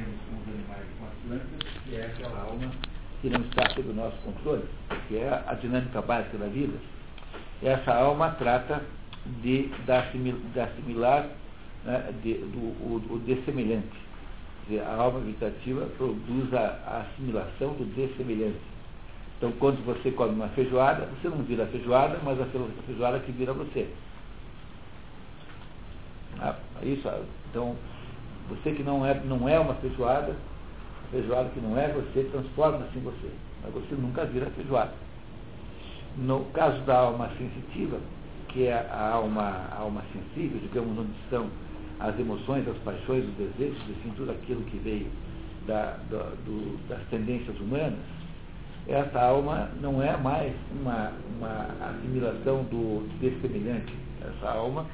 temos com os animais com as plantas, que é aquela alma que não está sob o nosso controle, que é a dinâmica básica da vida. Essa alma trata de, da, assimilar né, de, do, o, dessemelhante. A alma vegetativa produz a, assimilação do dessemelhante. Então, quando você come uma feijoada, você não vira a feijoada, mas a feijoada que vira você. Ah, isso, então, você que não é, não é uma feijoada, feijoada que não é você, transforma-se em você. Mas você nunca vira feijoada. No caso da alma sensitiva, que é a alma, a alma sensível, digamos, onde estão as emoções, as paixões, os desejos, assim, tudo aquilo que veio da, do, das tendências humanas, essa alma não é mais uma, uma assimilação do dessemelhante. Essa alma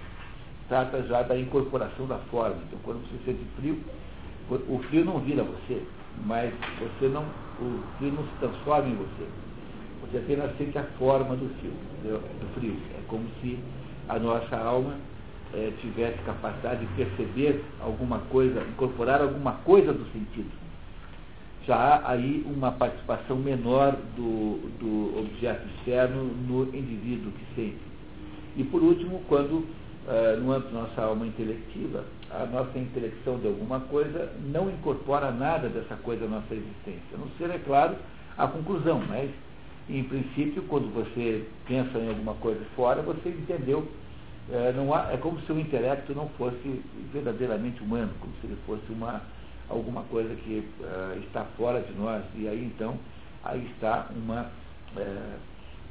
trata já da incorporação da forma. Então, quando você sente frio, o frio não vira você, mas você não, o frio não se transforma em você. Você apenas sente a forma do frio. Do frio. É como se a nossa alma é, tivesse capacidade de perceber alguma coisa, incorporar alguma coisa do sentido. Já há aí uma participação menor do, do objeto externo no indivíduo que sente. E por último, quando uh, no âmbito da nossa alma intelectiva, a nossa intelecção de alguma coisa não incorpora nada dessa coisa à nossa existência. A não ser, é claro, a conclusão, mas em princípio, quando você pensa em alguma coisa fora, você entendeu é, não há, é como se o intelecto não fosse verdadeiramente humano, como se ele fosse uma, alguma coisa que uh, está fora de nós. E aí então, aí está uma é,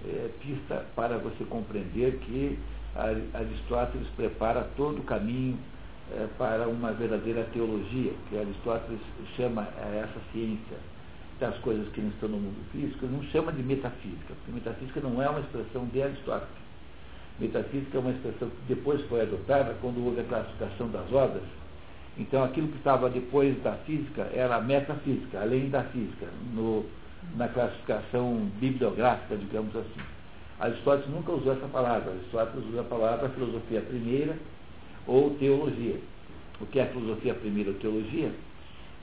é, pista para você compreender que Aristóteles prepara todo o caminho é, para uma verdadeira teologia, que Aristóteles chama essa ciência das coisas que não estão no mundo físico, não chama de metafísica, porque metafísica não é uma expressão de Aristóteles Metafísica é uma expressão que depois foi adotada quando houve a classificação das obras. Então, aquilo que estava depois da física era a metafísica, além da física, no, na classificação bibliográfica, digamos assim. Aristóteles nunca usou essa palavra. Aristóteles usa a palavra filosofia primeira ou teologia. O que é filosofia primeira ou teologia?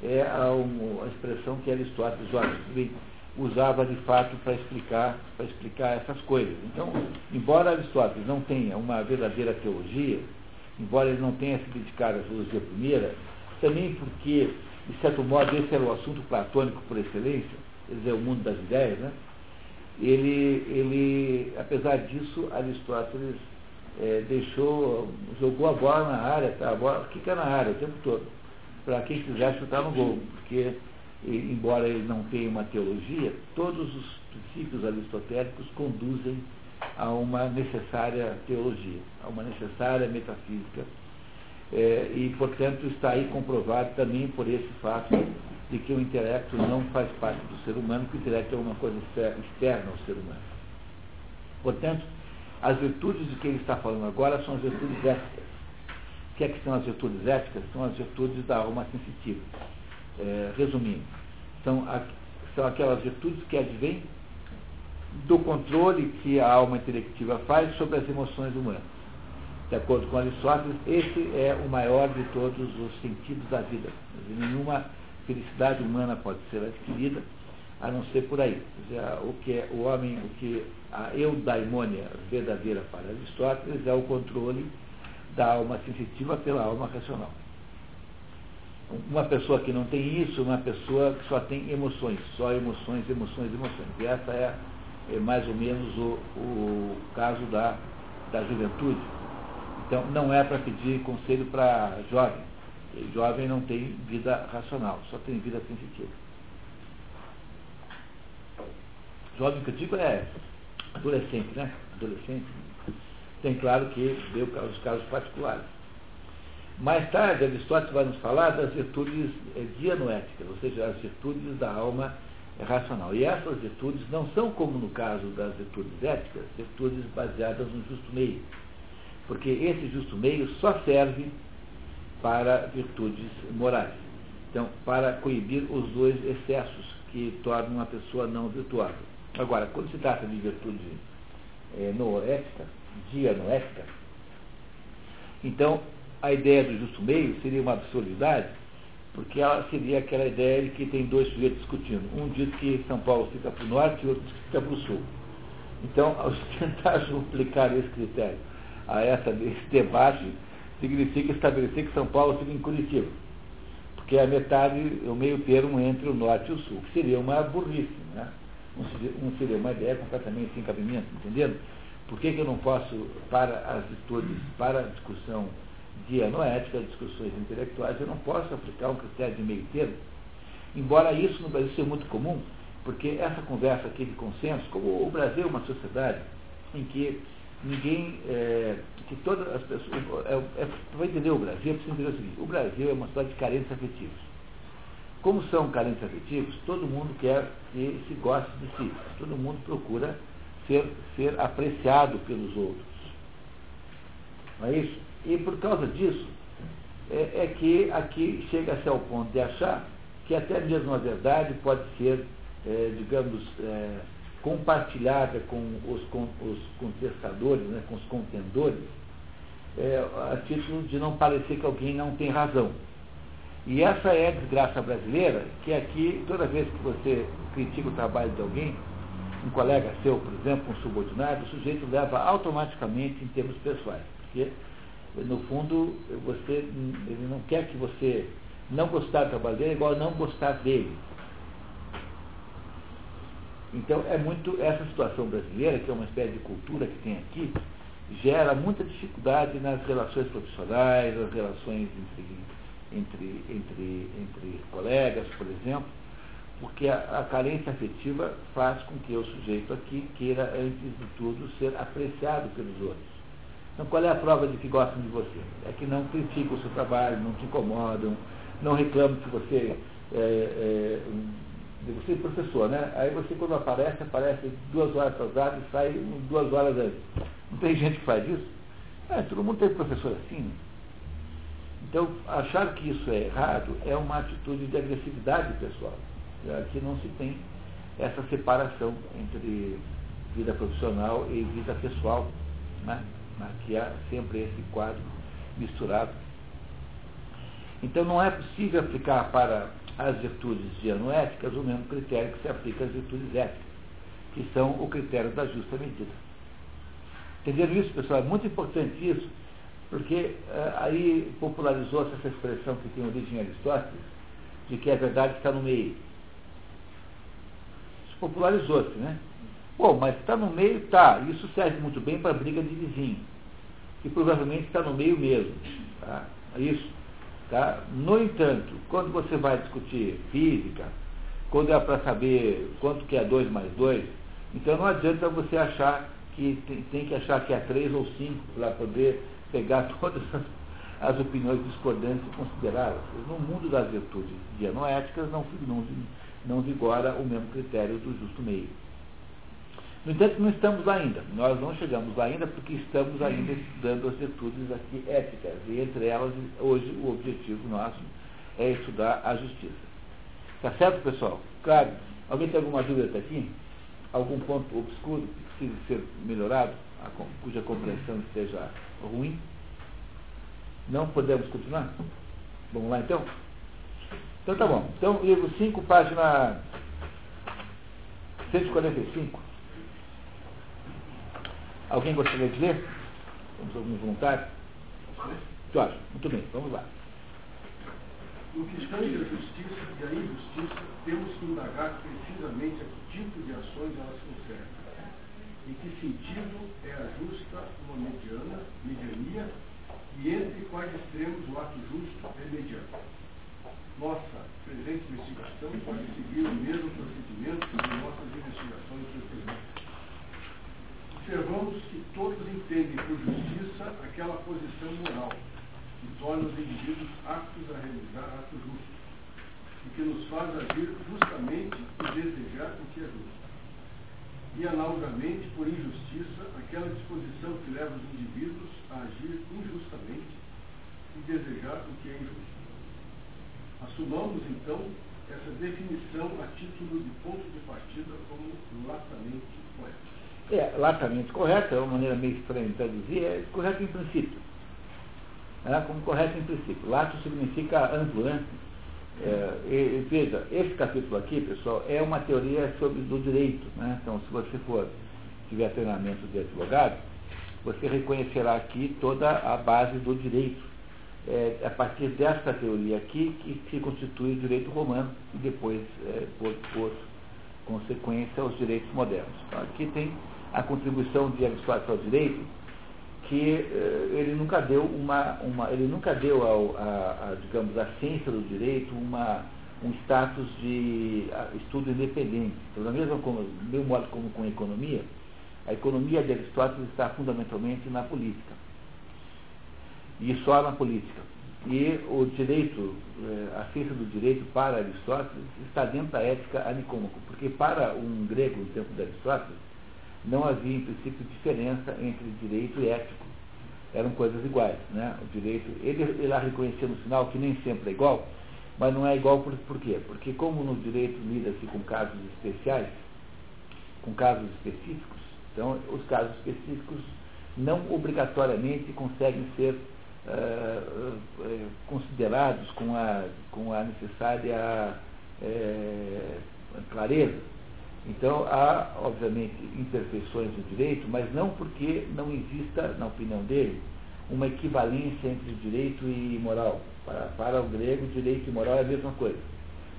É a, a expressão que Aristóteles usa usava de fato para explicar, para explicar essas coisas. Então, embora Aristóteles não tenha uma verdadeira teologia, embora ele não tenha se dedicado à filosofia primeira, também porque, de certo modo, esse era o assunto platônico por excelência, quer dizer, o mundo das ideias, né? Ele, ele apesar disso, Aristóteles é, deixou, jogou a bola na área, tá? a bola fica na área o tempo todo, para quem quiser chutar no gol, porque embora ele não tenha uma teologia, todos os princípios aristotélicos conduzem a uma necessária teologia, a uma necessária metafísica. É, e, portanto, está aí comprovado também por esse fato de que o intelecto não faz parte do ser humano, que o intelecto é uma coisa externa ao ser humano. Portanto, as virtudes de que ele está falando agora são as virtudes éticas. O que, é que são as virtudes éticas? São as virtudes da alma sensitiva é, resumindo, são, são aquelas virtudes que advêm do controle que a alma intelectiva faz sobre as emoções humanas. De acordo com Aristóteles, esse é o maior de todos os sentidos da vida. Nenhuma felicidade humana pode ser adquirida a não ser por aí. Dizer, o que é o homem, o que a eudaimônia verdadeira para Aristóteles é o controle da alma sensitiva pela alma racional. Uma pessoa que não tem isso, uma pessoa que só tem emoções, só emoções, emoções, emoções. E essa é, é mais ou menos o, o caso da, da juventude. Então, não é para pedir conselho para jovem. Jovem não tem vida racional, só tem vida sensitiva. Jovem que eu digo é adolescente, né? Adolescente. Tem claro que deu os casos particulares. Mais tarde, Aristóteles vai nos falar das virtudes eh, dianoéticas, ou seja, as virtudes da alma racional. E essas virtudes não são, como no caso das virtudes éticas, virtudes baseadas no justo meio. Porque esse justo meio só serve para virtudes morais. Então, para coibir os dois excessos que tornam uma pessoa não virtuosa. Agora, quando se trata de virtude é, noética, dianoética, então a ideia do justo meio seria uma absurdidade, porque ela seria aquela ideia de que tem dois sujeitos discutindo. Um diz que São Paulo fica para o norte e outro diz que fica para o sul. Então, ao tentar aplicar esse critério a essa, esse debate, significa estabelecer que São Paulo fica em Curitiba. Porque é a metade, o meio termo entre o norte e o sul, que seria uma burrice, né? Um seria uma ideia completamente sem cabimento, entendendo? Por que, que eu não posso, para as estudos, para a discussão dianoética, discussões intelectuais, eu não posso aplicar um critério de meio termo? Embora isso no Brasil seja muito comum, porque essa conversa aqui de consenso, como o Brasil é uma sociedade em que ninguém, é, que todas as pessoas, é, é, para entender o Brasil, é preciso entender o seguinte, o Brasil é uma cidade de carentes afetivos. Como são carentes afetivos, todo mundo quer que se goste de si, todo mundo procura ser, ser apreciado pelos outros. Não é isso? E por causa disso, é, é que aqui chega-se ao ponto de achar que até mesmo a verdade pode ser, é, digamos, é, compartilhada com os, com os contestadores, né, com os contendores, é, a título de não parecer que alguém não tem razão. E essa é a desgraça brasileira, que aqui, toda vez que você critica o trabalho de alguém, um colega seu, por exemplo, um subordinado, o sujeito leva automaticamente em termos pessoais. Porque, no fundo, você, ele não quer que você não gostar do trabalho dele, é igual a não gostar dele. Então, é muito essa situação brasileira, que é uma espécie de cultura que tem aqui, gera muita dificuldade nas relações profissionais, nas relações entre, entre, entre, entre colegas, por exemplo, porque a, a, carência afetiva faz com que o sujeito aqui queira, antes de tudo, ser apreciado pelos outros. Então, qual é a prova de que gostam de você? É que não criticam o seu trabalho, não te incomodam, não reclamam que você é, é, você professor, né? Aí você quando aparece, aparece duas horas atrasado e sai duas horas antes. Não tem gente que faz isso? É, todo mundo tem professor assim. Né? Então, achar que isso é errado é uma atitude de agressividade pessoal. Aqui não se tem essa separação entre vida profissional e vida pessoal. Né? Aqui há sempre esse quadro misturado. Então não é possível aplicar para as virtudes dianoéticas o mesmo critério que se aplica às virtudes éticas, que são o critério da justa medida. Entenderam isso, pessoal? É muito importante isso, porque uh, aí popularizou-se essa expressão que tem origem em Aristóteles, de que a verdade está no meio. Isso popularizou-se, né? Bom, mas está no meio, tá. Isso serve muito bem para briga de vizinho. E provavelmente está no meio mesmo. Tá? É isso. Tá? No entanto, quando você vai discutir física, quando é para saber quanto que é 2 mais 2, então não adianta você achar que tem, tem que achar que é 3 ou 5 para poder pegar todas as, as opiniões discordantes e considerá-las. No mundo das virtudes dianoéticas não, não, não vigora o mesmo critério do justo meio. No entanto, não estamos ainda. Nós não chegamos ainda porque estamos ainda estudando as virtudes aqui éticas. E entre elas, hoje, o objetivo nosso é estudar a justiça. Tá certo, pessoal? Claro. Alguém tem alguma dúvida até aqui? Algum ponto obscuro que precise ser melhorado, cuja compreensão esteja ruim? Não podemos continuar? Vamos lá então? Então tá bom. Então, livro 5, página 145. Alguém gostaria de ler? Temos algum voluntário? Jorge, muito bem, vamos lá. No que tange a justiça e a injustiça, temos que indagar precisamente a que tipo de ações elas conservam. Em que sentido é a justa uma mediana, mediania, e entre quais extremos o ato justo é mediano. Nossa presente investigação pode seguir o mesmo procedimento de nossas investigações precedentes observamos que todos entendem por justiça aquela posição moral que torna os indivíduos aptos a realizar atos justos e que nos faz agir justamente e desejar o que é justo. E, analogamente, por injustiça, aquela disposição que leva os indivíduos a agir injustamente e desejar o que é injusto. Assumamos, então, essa definição a título de ponto de partida como latamente correta é latamente correta, é uma maneira meio estranha de traduzir, é correto em princípio. É, como correto em princípio. Lato significa amplo, né? É, e, veja, esse capítulo aqui, pessoal, é uma teoria sobre do direito. Né? Então, se você for tiver treinamento de advogado, você reconhecerá aqui toda a base do direito. É, a partir dessa teoria aqui que se constitui o direito romano e depois, é, por, por consequência, os direitos modernos. Então, aqui tem a contribuição de Aristóteles ao direito, que eh, ele nunca deu uma, uma ele nunca deu ao, a, a, digamos à ciência do direito uma um status de estudo independente. Então, da mesma como, do mesmo modo como com a economia, a economia de Aristóteles está fundamentalmente na política. E só na política. E o direito, eh, a ciência do direito para Aristóteles está dentro da ética anicômaco, porque para um grego no tempo de Aristóteles, não havia, em princípio, diferença entre direito e ético. Eram coisas iguais. Né? O direito, ele, ele reconhecia no final que nem sempre é igual, mas não é igual por, por quê? Porque como no direito lida-se com casos especiais, com casos específicos, então os casos específicos não obrigatoriamente conseguem ser uh, considerados com a, com a necessária uh, clareza então, há, obviamente, imperfeições do direito, mas não porque não exista, na opinião dele, uma equivalência entre direito e moral. Para, para o grego, direito e moral é a mesma coisa.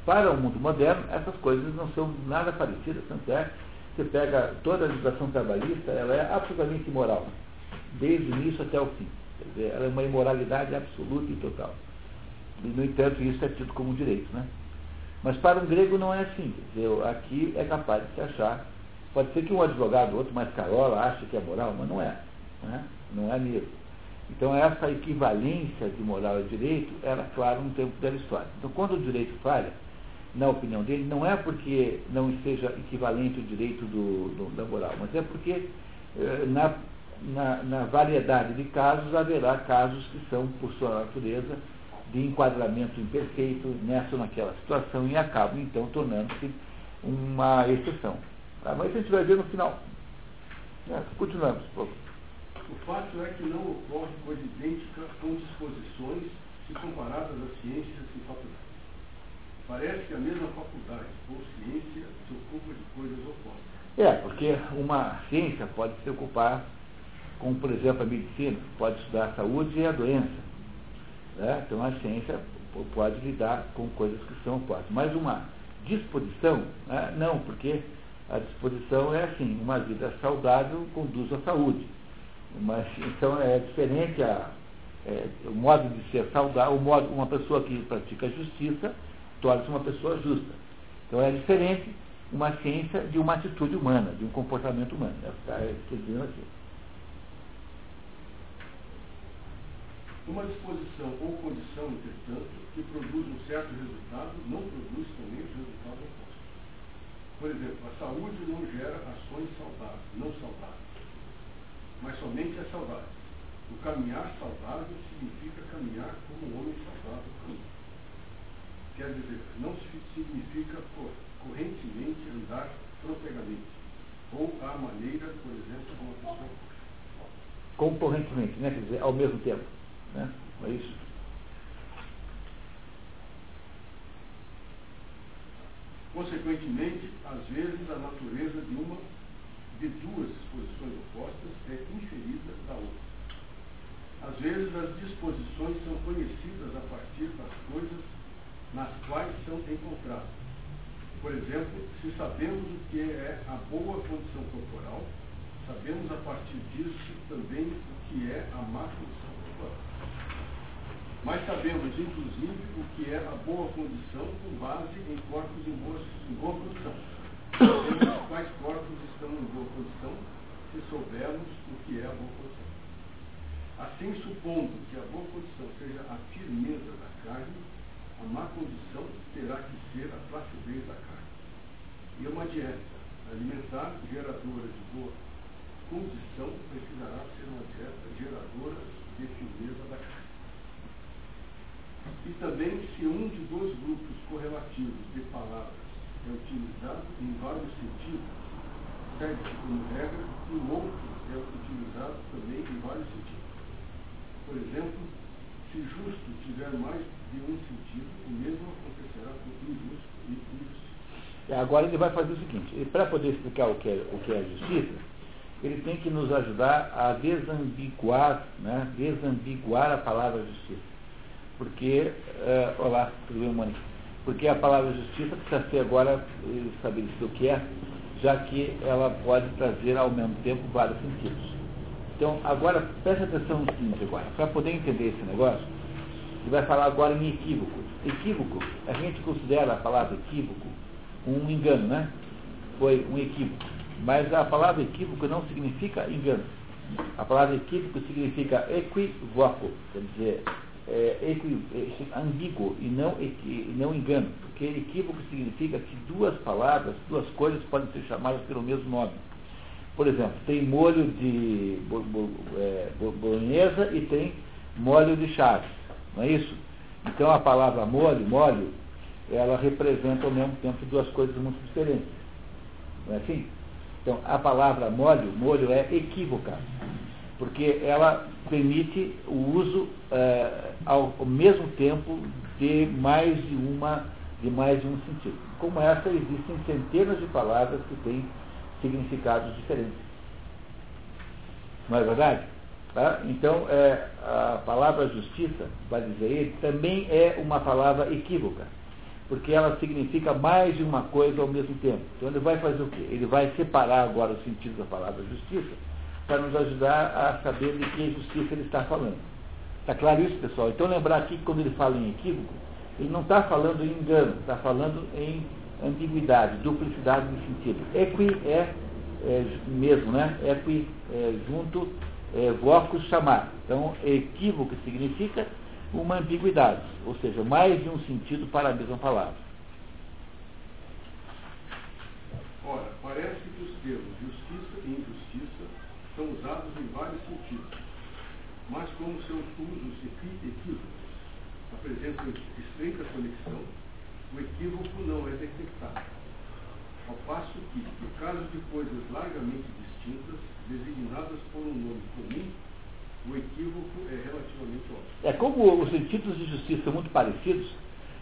Para o mundo moderno, essas coisas não são nada parecidas, tanto é você pega toda a legislação trabalhista, ela é absolutamente imoral, desde o início até o fim. Quer dizer, ela é uma imoralidade absoluta e total. E, no entanto, isso é tido como direito, né? Mas para um grego não é assim. Dizer, aqui é capaz de se achar. Pode ser que um advogado, outro mais carola, ache que é moral, mas não é. Né? Não é mesmo. Então essa equivalência de moral e direito era claro no tempo da história. Então quando o direito falha, na opinião dele, não é porque não esteja equivalente o direito do, do, da moral, mas é porque eh, na, na, na variedade de casos haverá casos que são, por sua natureza, de enquadramento imperfeito nessa ou naquela situação e acabam então tornando-se uma exceção. Tá? Mas a gente vai ver no final. É, continuamos, por favor. O fato é que não ocorre coisa idêntica com disposições se comparadas às ciências e faculdades. Parece que a mesma faculdade ou ciência se ocupa de coisas opostas. É, porque uma ciência pode se ocupar com, por exemplo, a medicina, pode estudar a saúde e a doença né? Então a ciência pode lidar com coisas que são opostas. Mas uma disposição, né? não, porque a disposição é assim, uma vida saudável conduz à saúde. Mas, então é diferente a, é, o modo de ser saudável, o modo, uma pessoa que pratica justiça torna-se uma pessoa justa. Então é diferente uma ciência de uma atitude humana, de um comportamento humano. Está dizendo aqui. Uma disposição ou condição, entretanto, que produz um certo resultado, não produz também o resultado oposto. Por exemplo, a saúde não gera ações saudáveis, não saudáveis, mas somente é saudável. O caminhar saudável significa caminhar como um homem saudável caminha. Quer dizer, não significa correntemente andar protegamente, ou à maneira, por exemplo, como a pessoa Concorrentemente, né? quer dizer, ao mesmo tempo. Né? É isso. Consequentemente, às vezes a natureza de uma de duas disposições opostas é inferida da outra. Às vezes as disposições são conhecidas a partir das coisas nas quais são encontradas. Por exemplo, se sabemos o que é a boa condição corporal, sabemos a partir disso também o que é a má condição. Mas sabemos, inclusive, o que é a boa condição com base em corpos em boa, em boa condição. Sabemos quais corpos estão em boa condição se soubermos o que é a boa condição. Assim, supondo que a boa condição seja a firmeza da carne, a má condição terá que ser a flacidez da carne. E uma dieta alimentar geradora de boa condição precisará ser uma dieta geradora de firmeza da carne. E também se um de dois grupos correlativos de palavras é utilizado em vários sentidos, segue-se como regra que o outro é utilizado também em vários sentidos. Por exemplo, se justo tiver mais de um sentido, o mesmo acontecerá com injusto e injustiça. Agora ele vai fazer o seguinte, para poder explicar o que, é, o que é justiça, ele tem que nos ajudar a desambiguar, né, desambiguar a palavra justiça. Porque, uh, olá, tudo bem, Mônica? Porque a palavra justiça precisa ser agora estabelecido o que é, já que ela pode trazer ao mesmo tempo vários sentidos. Então, agora, preste atenção no seguinte agora. Para poder entender esse negócio, ele vai falar agora em equívoco. Equívoco, a gente considera a palavra equívoco um engano, né? Foi um equívoco. Mas a palavra equívoco não significa engano. A palavra equívoco significa equívoco, quer dizer, é, é, ambíguo e não, equi, não engano. Porque equívoco significa que duas palavras, duas coisas podem ser chamadas pelo mesmo nome. Por exemplo, tem molho de é, bolonhesa e tem molho de chaves, não é isso? Então a palavra molho, molho, ela representa ao mesmo tempo duas coisas muito diferentes. Não é assim? Então a palavra molho, molho é equívoca, porque ela permite o uso é, ao, ao mesmo tempo de mais de uma, de mais de um sentido. Como essa, existem centenas de palavras que têm significados diferentes. Não é verdade? Tá? Então, é, a palavra justiça, vai dizer ele, também é uma palavra equívoca, porque ela significa mais de uma coisa ao mesmo tempo. Então, ele vai fazer o quê? Ele vai separar agora o sentido da palavra justiça para nos ajudar a saber de que justiça ele está falando. Está claro isso, pessoal? Então, lembrar aqui que quando ele fala em equívoco, ele não está falando em engano, está falando em ambiguidade, duplicidade de sentido. Equi é, é mesmo, né? Equi é, junto, é, vocus chamar. Então, equívoco significa uma ambiguidade, ou seja, mais de um sentido para a mesma palavra. Ora, parece que os termos são usados em vários sentidos, mas como seus usos equívocos apresentam estreita conexão, o equívoco não é detectado. Ao passo que, no caso de coisas largamente distintas, designadas por um nome comum, o equívoco é relativamente óbvio. É como os sentidos de justiça são muito parecidos,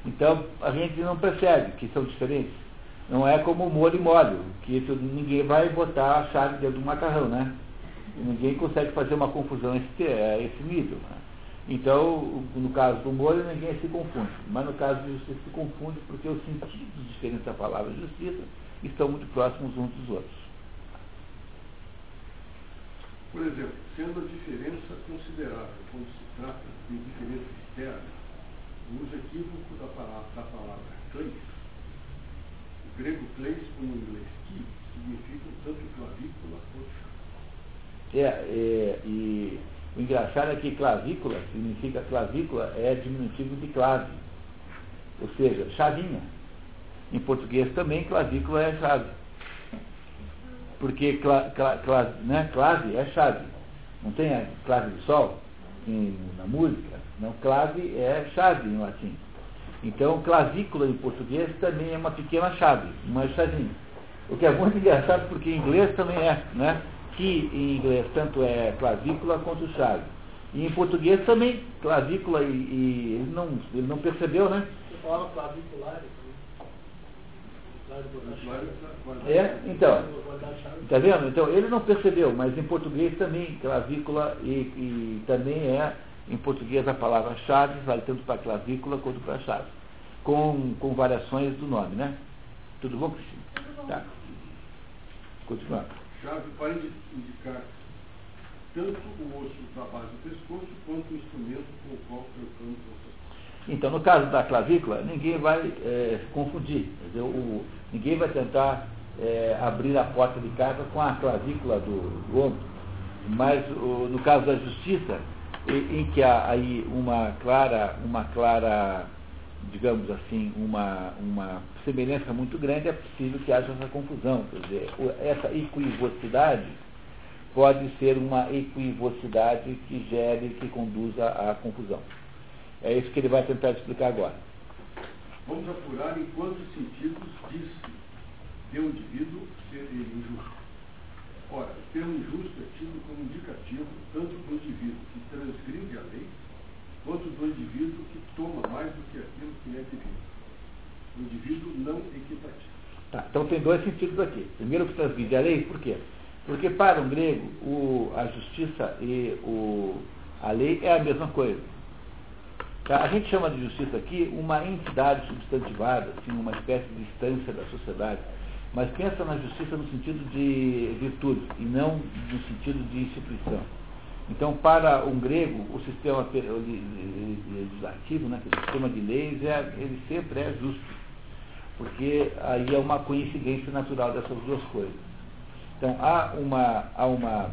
então a gente não percebe que são diferentes. Não é como molho e molho, que isso, ninguém vai botar a chave dentro do macarrão, né? Ninguém consegue fazer uma confusão a esse, a esse nível. Né? Então, no caso do molho, ninguém se confunde. Mas no caso de justiça, se confunde porque os sentidos diferentes da palavra justiça estão muito próximos uns dos outros. Por exemplo, sendo a diferença considerável quando se trata de diferença externa, o uso equívoco da palavra, da palavra o grego kleis, como o inglês ki, significam tanto clavícula quanto é, é, e o engraçado é que clavícula significa clavícula é diminutivo de clave, ou seja, chavinha. Em português também clavícula é chave. Porque cla, cla, cla, né, clave é chave. Não tem a clave de sol em, na música? Não, clave é chave em latim. Então, clavícula em português também é uma pequena chave, uma chavinha. O que é muito engraçado porque em inglês também é, né? Que em inglês tanto é clavícula quanto chave. E em português também, clavícula e, e ele, não, ele não percebeu, né? Você fala clavicular. É, então, está vendo? Então, ele não percebeu, mas em português também, clavícula e, e também é, em português, a palavra chave vale tanto para clavícula quanto para chave, com, com variações do nome, né? Tudo bom, Cristina? Tudo bom. Chave para indicar tanto o osso da base do pescoço quanto o instrumento com o qual trocamos essas então, no caso da clavícula, ninguém vai é, confundir. Dizer, o, ninguém vai tentar é, abrir a porta de casa com a clavícula do, do ombro. Mas o, no caso da justiça, em, em que há aí uma clara, uma clara, digamos assim, uma, uma semelhança muito grande, é possível que haja essa confusão. Quer dizer, essa equivocidade pode ser uma equivocidade que gere, que conduza à confusão. É isso que ele vai tentar explicar agora. Vamos apurar em quantos sentidos diz de um indivíduo ser injusto. Ora, o termo injusto é tido como indicativo tanto do indivíduo que transgride a lei, quanto do indivíduo que toma mais do que aquilo que é devido. O indivíduo não equitativo. Tá, então tem dois sentidos aqui. Primeiro que transgride a lei, por quê? Porque para um grego o, a justiça e o, a lei é a mesma coisa. Tá? A gente chama de justiça aqui uma entidade substantivada, assim, uma espécie de instância da sociedade. Mas pensa na justiça no sentido de virtude e não no sentido de instituição. Então, para um grego, o sistema legislativo, né, o sistema de leis, é, ele sempre é justo, porque aí é uma coincidência natural dessas duas coisas. Então, há uma, há uma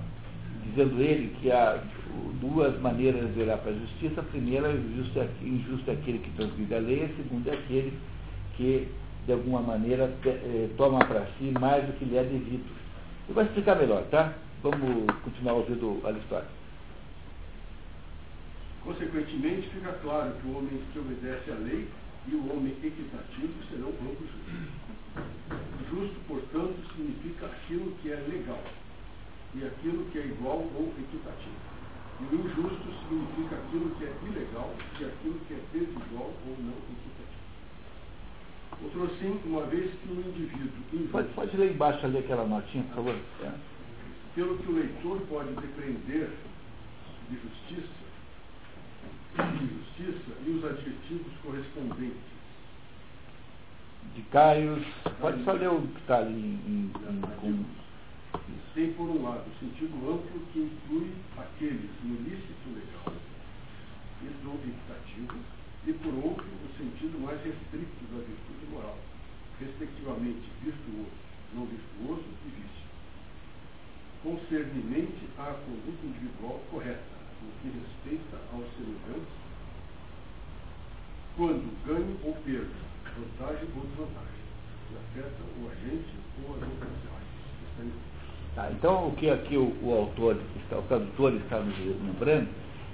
dizendo ele que há duas maneiras de olhar para a justiça. A primeira, é, injusto é aquele que transgride a lei, a segunda é aquele que, de alguma maneira, eh, toma para si mais do que lhe é devido. Eu vou explicar melhor, tá? Vamos continuar ouvindo a história. Consequentemente, fica claro que o homem que obedece à lei e o homem equitativo serão ambos justos. Justo, portanto, significa aquilo que é legal e aquilo que é igual ou equitativo. E o injusto significa aquilo que é ilegal e aquilo que é desigual ou não equitativo. Outro assim, uma vez que o indivíduo. Injusto, pode, pode ler embaixo ali aquela notinha, por favor. É. Pelo que o leitor pode depreender de justiça, de justiça e os adjetivos correspondentes. De Caios, pode só ler o que está ali em, em, com tem, por um lado, o sentido amplo que inclui aqueles no lícito legal e do equitativo, e, por outro, o sentido mais restrito da virtude moral, respectivamente virtuoso, não virtuoso e vício. Concernimento à conduta individual correta, no que respeita aos semelhantes, quando ganho ou perda, vantagem ou desvantagem, que afeta o agente ou as outras partes. Tá, então, o que aqui o, o autor, o tradutor está nos lembrando,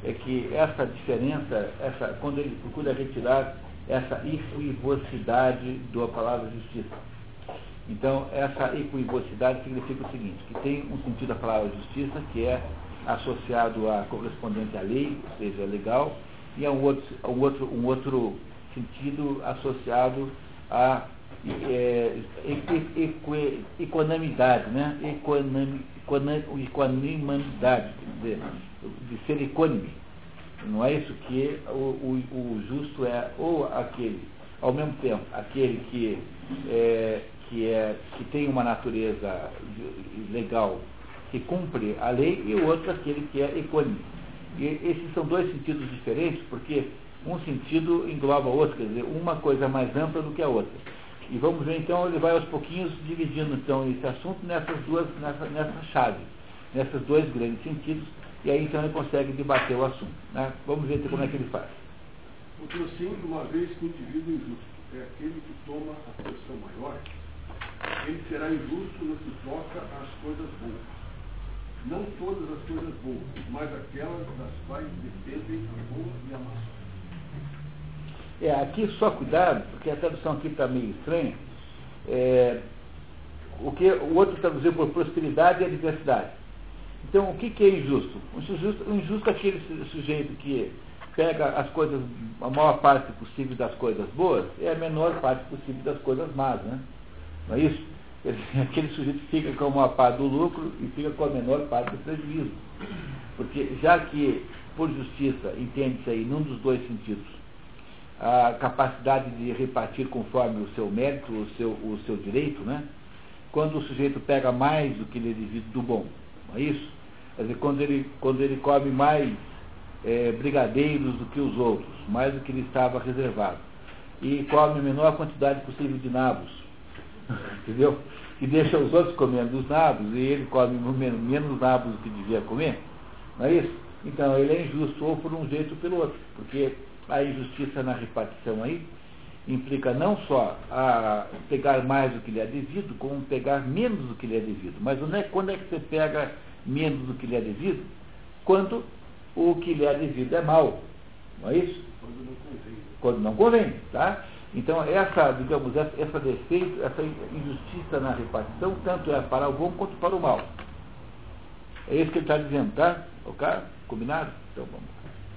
é que essa diferença, essa, quando ele procura retirar essa equivocidade da palavra justiça. Então, essa equivocidade significa o seguinte, que tem um sentido da palavra justiça, que é associado a correspondente à lei, ou seja, legal, e a um outro, um outro, um outro sentido associado a é, equanimidade, né? Equanimidade, de, de ser equânime. Não é isso que o, o, o, justo é, ou aquele, ao mesmo tempo, aquele que, é, que, é, que tem uma natureza legal, que cumpre a lei, e o outro aquele que é equânime. E esses são dois sentidos diferentes, porque um sentido engloba o outro, quer dizer, uma coisa mais ampla do que a outra. E vamos ver então, ele vai aos pouquinhos dividindo então esse assunto nessas duas, nessa, nessa chave, nesses dois grandes sentidos, e aí então ele consegue debater o assunto. Né? Vamos ver então, como é que ele faz. Porque assim, uma vez que o indivíduo injusto é aquele que toma a posição maior, ele será injusto no que toca às coisas boas. Não todas as coisas boas, mas aquelas das quais dependem a boa e a má é, aqui só cuidado, porque a tradução aqui está meio estranha. É, o que o outro traduziu por prosperidade e adversidade. Então, o que, que é injusto? O injusto, o injusto é aquele sujeito que pega as coisas, a maior parte possível das coisas boas e a menor parte possível das coisas más, né? Não é isso? Aquele sujeito fica com a maior parte do lucro e fica com a menor parte do prejuízo. Porque já que, por justiça, entende-se aí num dos dois sentidos, a capacidade de repartir conforme o seu mérito, o seu, o seu direito, né? quando o sujeito pega mais do que lhe é devido do bom, não é isso? Quer dizer, quando ele, quando ele come mais é, brigadeiros do que os outros, mais do que lhe estava reservado, e come a menor quantidade possível de nabos, entendeu? E deixa os outros comendo os nabos, e ele come menos, menos nabos do que devia comer, não é isso? Então ele é injusto ou por um jeito ou pelo outro, porque a injustiça na repartição aí implica não só a pegar mais do que lhe é devido, como pegar menos do que lhe é devido. Mas é, quando é que você pega menos do que lhe é devido? Quando o que lhe é devido é mal. Não é isso? Quando não convém. Quando não convém, tá? Então, essa, digamos, essa, essa defeito, essa injustiça na repartição, tanto é para o bom quanto para o mal. É isso que ele está dizendo, tá? Ok? Combinado? Então vamos.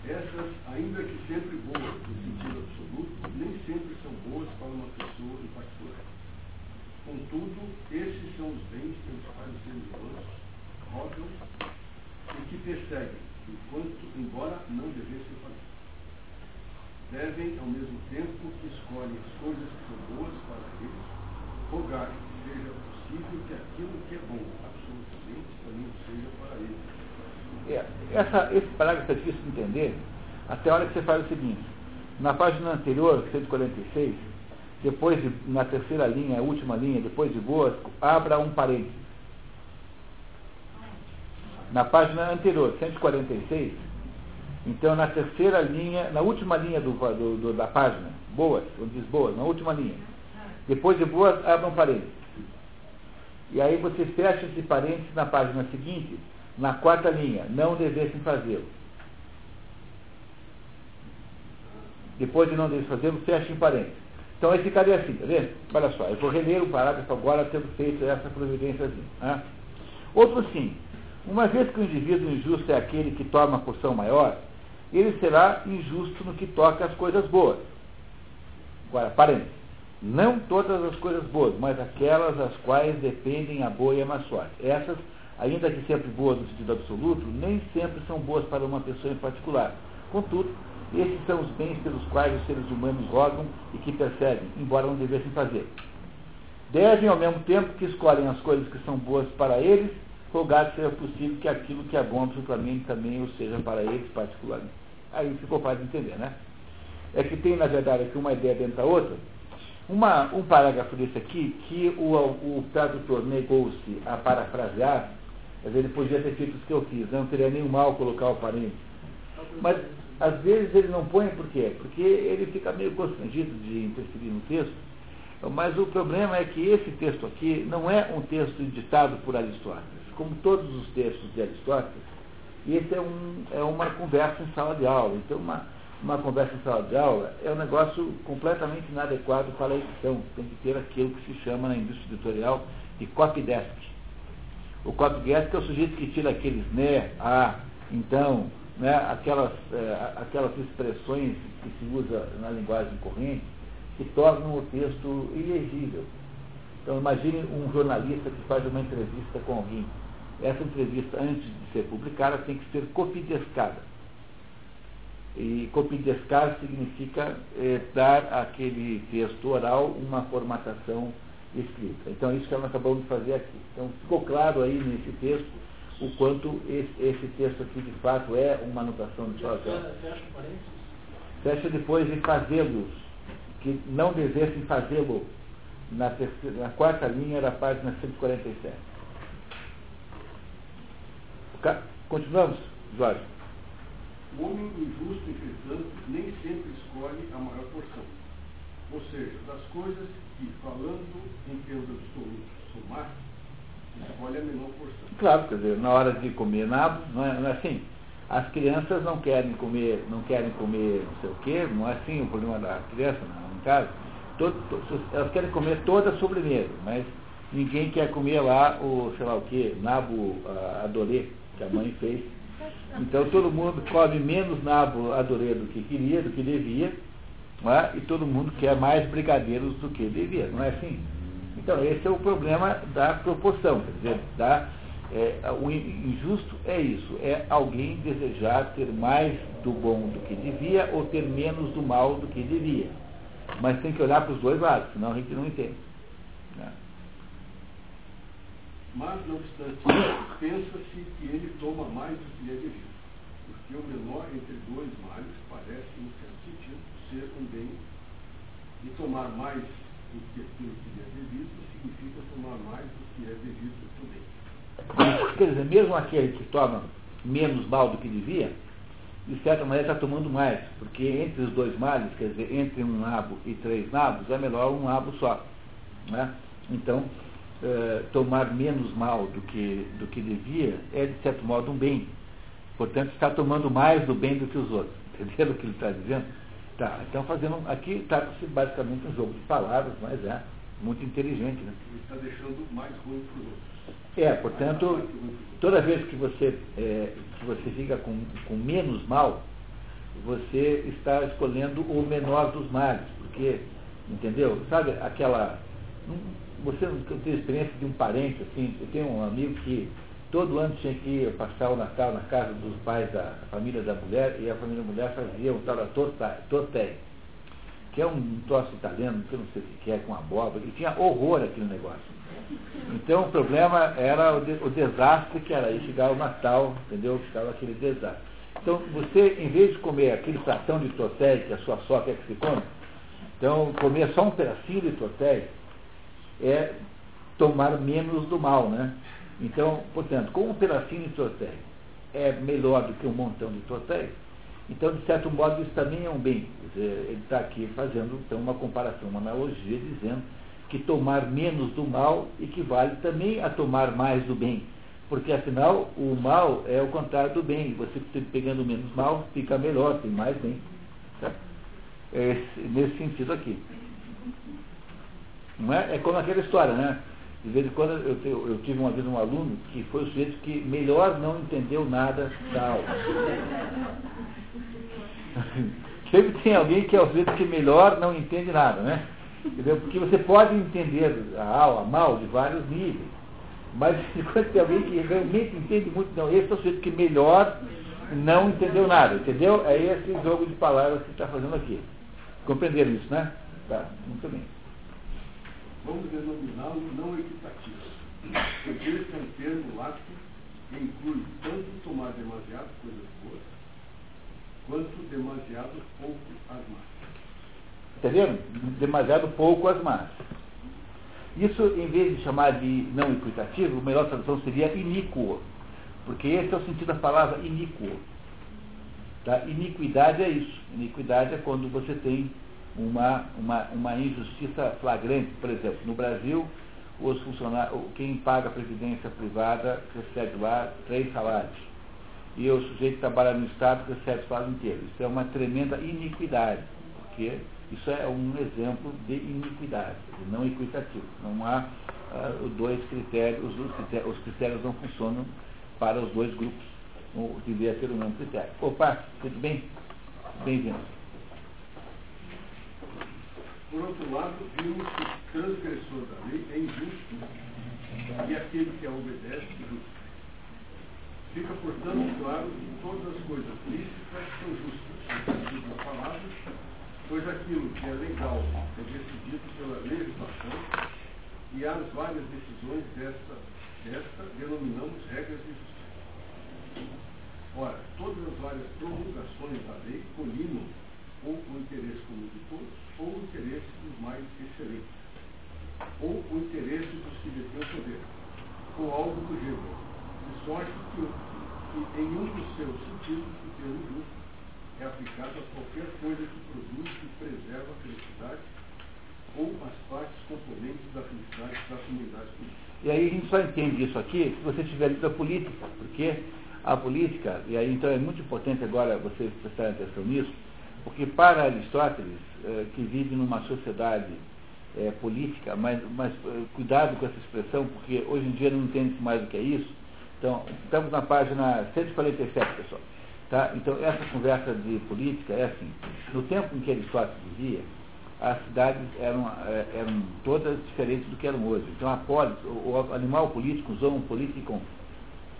Essas, ainda que sempre boas no sentido absoluto, nem sempre são boas para uma pessoa em particular. Contudo, esses são os bens pelos quais os seres humanos rogam e que perseguem, enquanto, embora não devessem fazer. Devem, ao mesmo tempo que escolhem as coisas que são boas para eles, rogar que seja possível que aquilo que é bom absolutamente também seja para eles é, essa, esse parágrafo é difícil de entender até a hora que você faz o seguinte. Na página anterior, 146, depois de, na terceira linha, última linha, depois de boas, abra um parênteses. Na página anterior, 146, então na terceira linha, na última linha do, do, do, da página, boas, onde diz boas, na última linha. Depois de boas, abra um parênteses. E aí você fecha esse parênteses na página seguinte, na quarta linha, não devessem fazê-lo. Depois de não devessem fazê-lo, fecha em parênteses. Então aí ficaria assim, tá vendo? Olha só, eu vou reler o parágrafo agora tendo feito essa providência. Né? Outro sim, uma vez que o indivíduo injusto é aquele que toma a porção maior, ele será injusto no que toca às coisas boas. Agora, parênteses. Não todas as coisas boas, mas aquelas as quais dependem a boa e a má sorte. Essas ainda que sempre boas no sentido absoluto, nem sempre são boas para uma pessoa em particular. Contudo, esses são os bens pelos quais os seres humanos rogam e que perseguem, embora não devessem fazer. Devem, ao mesmo tempo que escolhem as coisas que são boas para eles, rogar que seja possível que aquilo que é bom absolutamente também o seja para eles particularmente. Aí ficou fácil de entender, né? É que tem, na verdade, aqui uma ideia dentro da outra. Uma, um parágrafo desse aqui, que o, o tradutor negou-se a parafrasear, Quer dizer, ele podia ter feito o que eu fiz, não teria nenhum mal colocar o parente. Mas, às vezes, ele não põe por quê? Porque ele fica meio constrangido de interferir no texto. Mas o problema é que esse texto aqui não é um texto editado por Aristóteles. Como todos os textos de Aristóteles, esse é, um, é uma conversa em sala de aula. Então, uma, uma conversa em sala de aula é um negócio completamente inadequado para a edição. Tem que ter aquilo que se chama na indústria editorial de copy desk. O copycat é o sujeito que tira aqueles né, a, então, né, aquelas, é, aquelas expressões que se usa na linguagem corrente que tornam o texto ilegível. Então imagine um jornalista que faz uma entrevista com alguém. Essa entrevista, antes de ser publicada, tem que ser copidescada. E copidescar significa é, dar àquele texto oral uma formatação escrita. Então, isso que nós acabamos de fazer aqui. Então, ficou claro aí nesse texto o quanto esse, esse texto aqui, de fato, é uma anotação de Salazar. Fecha depois de fazê-los, que não devessem fazê-lo. Na, terceira, na quarta linha da página 147. Continuamos, Jorge. O homem injusto, entretanto, nem sempre escolhe a maior porção. Ou seja, das coisas que, falando em termos absolutos, somar, escolhe a menor porção. Claro, quer dizer, na hora de comer nabo, não é, não é assim. As crianças não querem comer, não querem comer não sei o quê, não é assim o problema da criança, não, no caso. Todo, todo, elas querem comer toda a sobremesa, mas ninguém quer comer lá o, sei lá o que, nabo adorê, que a mãe fez. Então todo mundo come menos nabo adorê do que queria, do que devia, é? e todo mundo quer mais brigadeiros do que devia, não é assim? Então, esse é o problema da proporção, quer dizer, da, é, o injusto é isso, é alguém desejar ter mais do bom do que devia ou ter menos do mal do que devia. Mas tem que olhar para os dois lados, senão a gente não entende. Né? Mas, não obstante, pensa-se que ele toma mais do que é devido, porque o menor entre dois males parece, em certo sentido, ser um bem e tomar mais do que aquilo que é devido significa tomar mais do que é devido também. Quer dizer, mesmo aquele que toma menos mal do que devia, de certa maneira está tomando mais, porque entre os dois males, quer dizer, entre um nabo e três nabos, é melhor um nabo só. Né? Então, eh, tomar menos mal do que, do que devia é, de certo modo, um bem. Portanto, está tomando mais do bem do que os outros. Entendeu o que ele está dizendo? Tá, então fazendo. Aqui trata-se basicamente um jogo de palavras, mas é muito inteligente, né? Ele está deixando mais ruim para os outros. É, portanto, toda vez que você, é, que você fica com, com menos mal, você está escolhendo o menor dos males, porque, entendeu? Sabe aquela. Você não tem experiência de um parente, assim, eu tenho um amigo que todo ano tinha que ir passar o Natal na casa dos pais da família da mulher, e a família da mulher fazia o tal da torté, que é um troço italiano, que eu não sei o que é, com abóbora, e tinha horror aquele negócio. Então o problema era o, de, o desastre que era aí chegar o Natal, entendeu? Ficava aquele desastre. Então você, em vez de comer aquele pratão de torté que a sua sogra quer que você come, então comer só um pedacinho de torté é tomar menos do mal, né? Então, portanto, com um pedacinho de torté é melhor do que um montão de torté, então, de certo modo, isso também é um bem. Dizer, ele está aqui fazendo então, uma comparação, uma analogia, dizendo que tomar menos do mal equivale também a tomar mais do bem. Porque afinal o mal é o contrário do bem. Você pegando menos mal fica melhor, tem mais bem. Tá? É nesse sentido aqui. Não é? é como aquela história, né? De vez em quando eu, eu, eu, tive uma vez um aluno que foi o sujeito que melhor não entendeu nada da aula. Sempre tem alguém que é o sujeito que melhor não entende nada, né? Entendeu? Porque você pode entender a aula mal de vários níveis. Mas quando tem alguém que realmente entende muito, não, esse é o sujeito que melhor não entendeu nada, entendeu? É esse jogo de palavras que está fazendo aqui. Compreenderam isso, né? Tá, muito bem. Vamos denominá-lo não equitativo. Pois esse é um termo lático que inclui tanto tomar demasiado coisas boas, quanto demasiado pouco as más. Entendeu? Demasiado pouco as más. Isso, em vez de chamar de não equitativo, a melhor tradução seria iníquo. Porque esse é o sentido da palavra iníquo. Tá? Iniquidade é isso. Iniquidade é quando você tem uma, uma, uma injustiça flagrante. Por exemplo, no Brasil, os funcionários, quem paga a previdência privada recebe lá três salários. E o sujeito que trabalha no Estado recebe o salário inteiro. Isso é uma tremenda iniquidade. Porque isso é um exemplo de iniquidade, de não equitativo. Não há uh, dois critérios, os critérios, os critérios não funcionam para os dois grupos. Devia ter o mesmo critério. Opa, tudo bem? Bem-vindo. Por outro lado, vimos que o transgressor da lei é injusto e aquele que a obedece justo. Fica, portanto, claro que todas as coisas lícitas são justas, no sentido da palavra, pois aquilo que é legal é decidido pela legislação e as várias decisões desta, desta denominamos regras de justiça. Ora, todas as várias promulgações da lei colimam ou o interesse comum de todos, ou o interesse dos mais excelentes, ou o interesse dos que detêm o poder, ou algo do gênero, de sorte que, que em um dos seus sentidos o termo justo é aplicado a qualquer coisa que produz e preserva a felicidade ou as partes componentes da felicidade da comunidade política. E aí a gente só entende isso aqui se você tiver lido a política, porque a política, e aí então é muito importante agora vocês prestarem atenção nisso, porque para Aristóteles, eh, que vive numa sociedade eh, política, mas, mas eh, cuidado com essa expressão, porque hoje em dia não entende mais o que é isso. Então, estamos na página 147, pessoal. Tá? Então, essa conversa de política é assim. No tempo em que Aristóteles vivia, as cidades eram, eh, eram todas diferentes do que eram hoje. Então, a polis, o, animal político usou um politikon,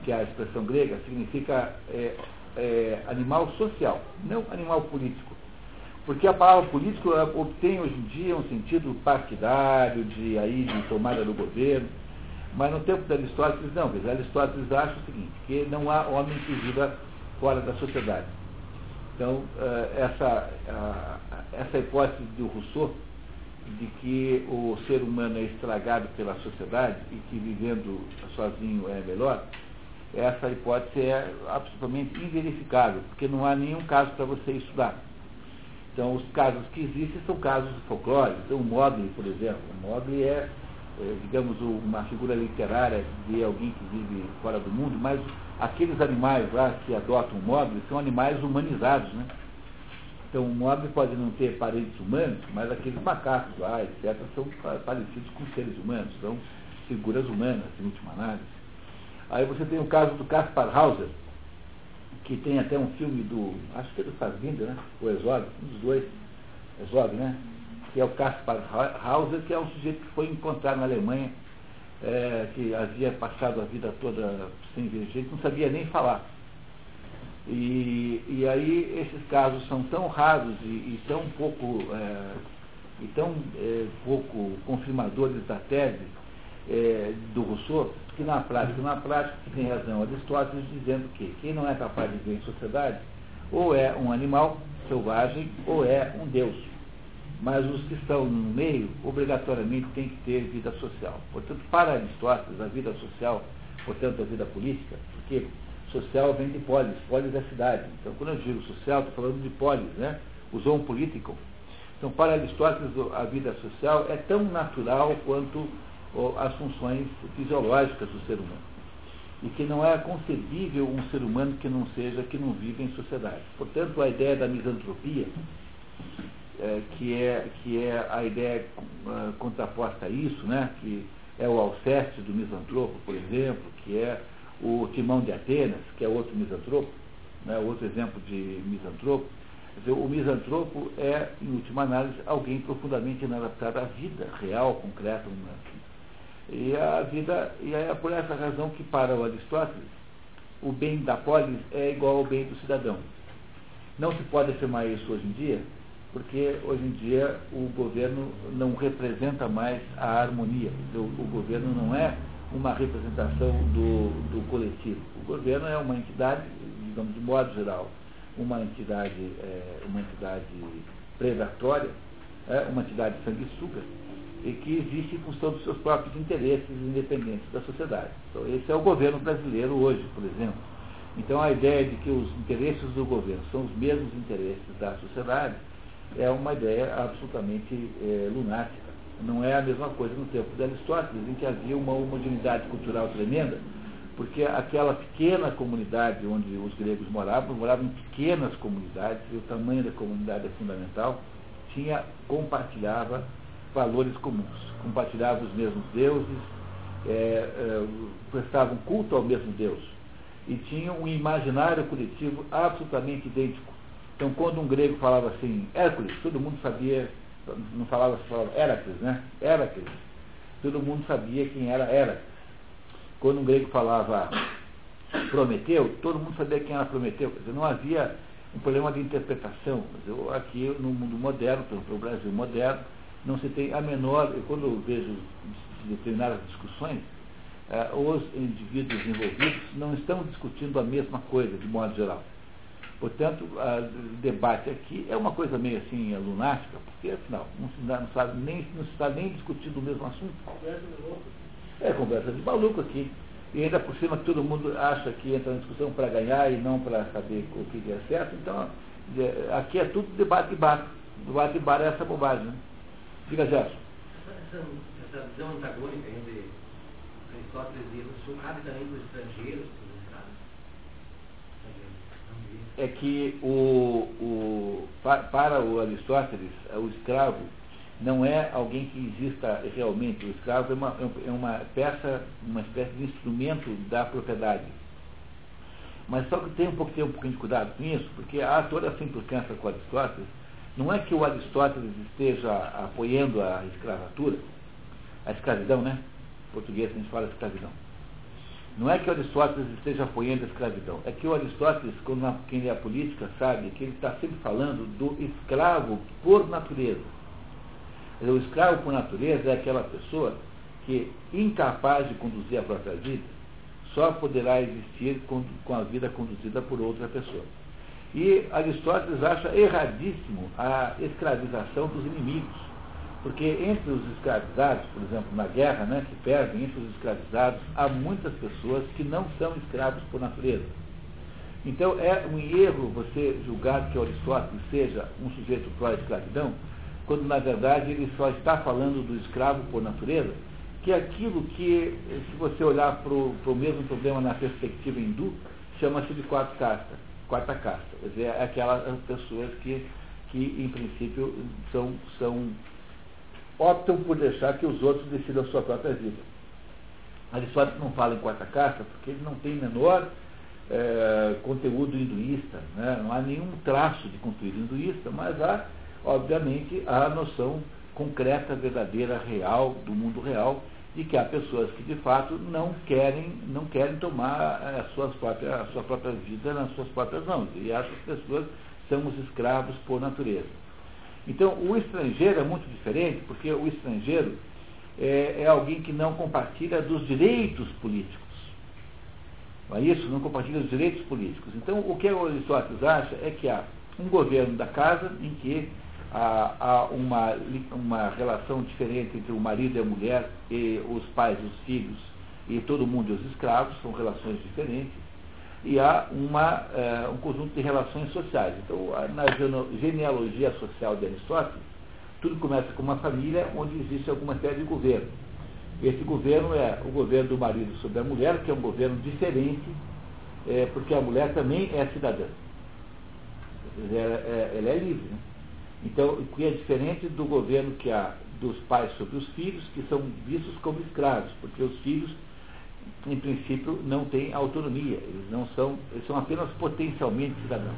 que é a expressão grega, significa é, é, animal social, não animal político. Porque a palavra político obtém hoje em dia um sentido partidário, de, aí, de tomada do governo. Mas no tempo de Aristóteles, não. Aristóteles acha o seguinte, que não há homem que viva fora da sociedade. Então, eh, essa, essa hipótese do Rousseau, de que o ser humano é estragado pela sociedade e que vivendo sozinho é melhor, essa hipótese é absolutamente inverificável, porque não há nenhum caso para você estudar. Então, os casos que existem são casos folclóricos. Então, o Mogli, por exemplo, o Mogli é, é, digamos, uma figura literária de alguém que vive fora do mundo, mas aqueles animais lá que adotam o Mogli são animais humanizados, né? Então, o Mogli pode não ter parentes humanos, mas aqueles macacos lá, etc., são parecidos com seres humanos, são figuras humanas, em última análise. Aí você tem o caso do Caspar Hauser, que tem até um filme do, acho que é do Fassbinder, né? O Exódio, um dos dois, Exódio, né? Que é o Kaspar Hauser, que é um sujeito que foi encontrado na Alemanha, é, que havia passado a vida toda sem ver jeito, não sabia nem falar. E, e aí esses casos são tão raros e, e tão pouco, é, e tão é, pouco confirmadores da tese é, do Rousseau, que na prática, na prática tem razão Aristóteles dizendo que quem não é capaz de viver em sociedade ou é um animal selvagem ou é um deus. Mas os que estão no meio, obrigatoriamente, têm que ter vida social. Portanto, para Aristóteles, a vida social, portanto, a vida política, porque social vem de polis, polis é cidade. Então, quando eu digo social, estou falando de polis, né? Usou um político. Então, para Aristóteles, a vida social é tão natural quanto as funções fisiológicas do ser humano. E que não é concebível um ser humano que não seja, que não vive em sociedade. Portanto, a ideia da misantropia, é, que, é, que é a ideia uh, contraposta a isso, né, que é o Alceste do misantropo, por exemplo, que é o Timão de Atenas, que é outro misantropo, né, outro exemplo de misantropo. Dizer, o misantropo é, em última análise, alguém profundamente inadaptado à vida real, concreta, humana. E a vida, e é por essa razão que para o Aristóteles, o bem da polis é igual ao bem do cidadão. Não se pode afirmar isso hoje em dia, porque hoje em dia o governo não representa mais a harmonia. O, o governo não é uma representação do, do coletivo. O governo é uma entidade, digamos, de modo geral, uma entidade, é, uma entidade predatória, é, uma entidade sanguessuga, e que existe em função dos seus próprios interesses independentes da sociedade. Então, esse é o governo brasileiro hoje, por exemplo. Então, a ideia de que os interesses do governo são os mesmos interesses da sociedade é uma ideia absolutamente é, lunática não é a mesma coisa no tempo de Aristóteles, em que havia uma homogeneidade cultural tremenda, porque aquela pequena comunidade onde os gregos moravam, moravam em pequenas comunidades, e o tamanho da comunidade é fundamental, tinha, compartilhava valores comuns, compartilhava os mesmos deuses, é, é, prestavam culto ao mesmo Deus, e tinham um imaginário coletivo absolutamente idêntico. Então, quando um grego falava assim, Hércules, todo mundo sabia não falava só Heracles, né? Heracles. Todo mundo sabia quem era Heracles. Quando um grego falava Prometeu, todo mundo sabia quem era Prometeu. Quer dizer, não havia um problema de interpretação. Aqui no mundo moderno, no Brasil moderno, não se tem a menor. Eu, quando eu vejo determinadas discussões, eh, os indivíduos envolvidos não estão discutindo a mesma coisa, de modo geral. Portanto, o debate aqui é uma coisa meio assim lunática, porque afinal não se, não sabe nem, não se está nem discutindo o mesmo assunto. É conversa de maluco aqui. E ainda por cima todo mundo acha que entra na discussão para ganhar e não para saber o que é certo. Então, aqui é tudo debate e bar. Debate e bar é essa bobagem. Né? Diga, Gerson. Essa, essa visão antagônica entre Aristóteles e Rousseau cabe também para os estrangeiros, é que o, o, para o Aristóteles, o escravo não é alguém que exista realmente. O escravo é uma, é uma peça, uma espécie de instrumento da propriedade. Mas só que tem um, pouco, tem um pouquinho de cuidado com isso, porque há toda essa implicância com Aristóteles. Não é que o Aristóteles esteja apoiando a escravatura, a escravidão, né? Em português a gente fala escravidão não é que Aristóteles esteja apoiando a escravidão, é que o Aristóteles, quem lê a política, sabe que ele está sempre falando do escravo por natureza. O escravo por natureza é aquela pessoa que, incapaz de conduzir a própria vida, só poderá existir com a vida conduzida por outra pessoa. E Aristóteles acha erradíssimo a escravização dos inimigos. Porque entre os escravizados, por exemplo, na guerra, né, que perdem, entre os escravizados, há muitas pessoas que não são escravos por natureza. Então é um erro você julgar que Aristóteles seja um sujeito pró-escravidão, quando na verdade ele só está falando do escravo por natureza, que é aquilo que, se você olhar para o mesmo problema na perspectiva hindu, chama-se de quarta casta. Quarta casta. Quer dizer, é aquelas pessoas que, que em princípio, são, são optam por deixar que os outros decidam a sua própria vida. Aristóteles não fala em quarta casta porque ele não tem menor é, conteúdo hinduísta, né? não há nenhum traço de conteúdo hinduísta, mas há, obviamente, a noção concreta, verdadeira, real, do mundo real, de que há pessoas que de fato não querem, não querem tomar eh, as suas próprias, a sua própria vida nas suas próprias mãos. E essas pessoas são os escravos por natureza. Então, o estrangeiro é muito diferente, porque o estrangeiro é, é alguém que não compartilha dos direitos políticos. Não é isso? Não compartilha dos direitos políticos. Então, o que Aristóteles acha é que há um governo da casa em que há, há uma, uma relação diferente entre o marido e a mulher, e os pais e os filhos, e todo mundo e os escravos, são relações diferentes, e há uma, é, um conjunto de relações sociais. Então, na genealogia social de Aristóteles, tudo começa com uma família onde existe alguma série de governo. Esse governo é o governo do marido sobre a mulher, que é um governo diferente, é, porque a mulher também é cidadã. Ela é, ela é livre. Né? Então, que é diferente do governo que há dos pais sobre os filhos, que são vistos como escravos, porque os filhos, em princípio, não têm autonomia, eles não são, eles são apenas potencialmente cidadãos.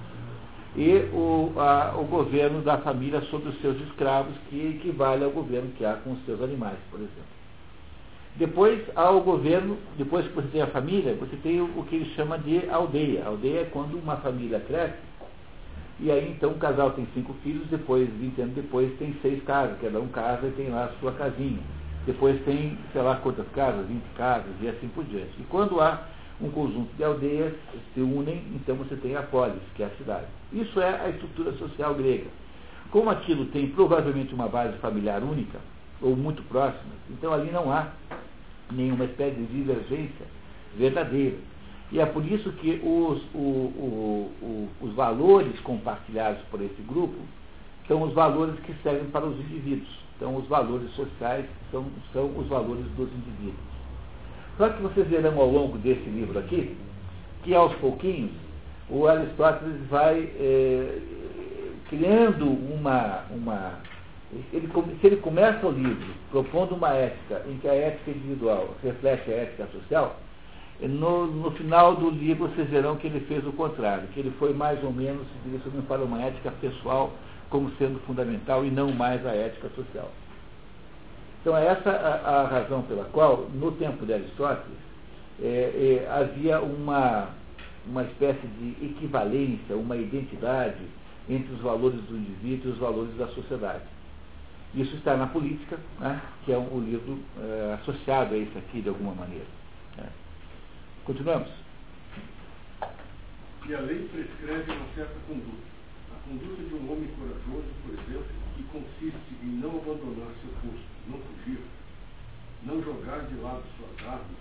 E o, a, o governo da família sobre os seus escravos, que equivale ao governo que há com os seus animais, por exemplo. Depois há o governo, depois que você tem a família, você tem o, o que ele chama de aldeia. A aldeia é quando uma família cresce e aí então o casal tem cinco filhos, depois, 20 anos depois, tem seis casas, cada um casa e tem lá a sua casinha. Depois tem, sei lá quantas casas, 20 casas e assim por diante. E quando há um conjunto de aldeias se unem, então você tem a polis, que é a cidade. Isso é a estrutura social grega. Como aquilo tem provavelmente uma base familiar única, ou muito próxima, então ali não há nenhuma espécie de divergência verdadeira. E é por isso que os, o, o, o, os valores compartilhados por esse grupo são os valores que servem para os indivíduos. Então, os valores sociais são, são os valores dos indivíduos. Só que vocês verão ao longo desse livro aqui, que aos pouquinhos, o Aristóteles vai é, criando uma. uma ele, se ele começa o livro propondo uma ética em que a ética individual reflete a ética social, no, no, final do livro vocês verão que ele fez o contrário, que ele foi mais ou menos se direcionando para uma ética pessoal como sendo fundamental e não mais a ética social. Então é essa a, a razão pela qual, no tempo de Aristóteles, é, é, havia uma, uma espécie de equivalência, uma identidade entre os valores do indivíduo e os valores da sociedade. Isso está na política, né, que é um, um livro é, associado a isso aqui de alguma maneira. Né. Continuamos. E a lei prescreve uma certa conduta. Conduta de um homem corajoso, por exemplo, que consiste em não abandonar seu posto, não fugir, não jogar de lado suas armas.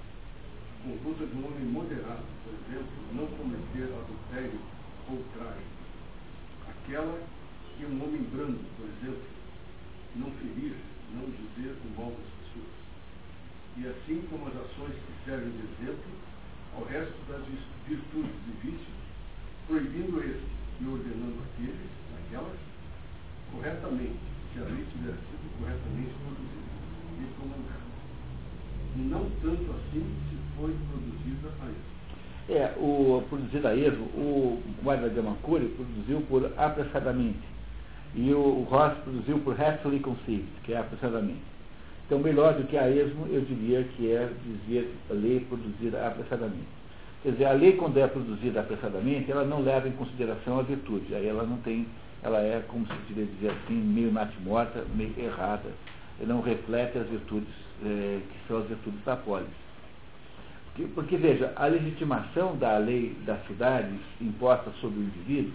Conduta de um homem moderado, por exemplo, não cometer adultério ou trágico. Aquela que um homem brando, por exemplo, não ferir, não dizer o mal das pessoas. E assim como as ações que servem de exemplo, ao resto das virtudes e vícios, proibindo estes e ordenando aqueles, aquelas, corretamente, se a lei tiver sido corretamente produzida e promulgada. E não tanto assim se foi produzida a esmo. É, o produzido a esmo, o Guarda de Mancure produziu por apressadamente. E o, o Ross produziu por hastily conceived, que é apressadamente. Então, melhor do que a esmo, eu diria que é dizer a lei produzida apressadamente. Quer dizer, a lei, quando é produzida apressadamente, ela não leva em consideração a virtude. Aí ela não tem, ela é, como se devia dizer assim, meio morta, meio errada. Ela não reflete as virtudes, é, que são as virtudes da polis. Porque, porque, veja, a legitimação da lei das cidades imposta sobre o indivíduo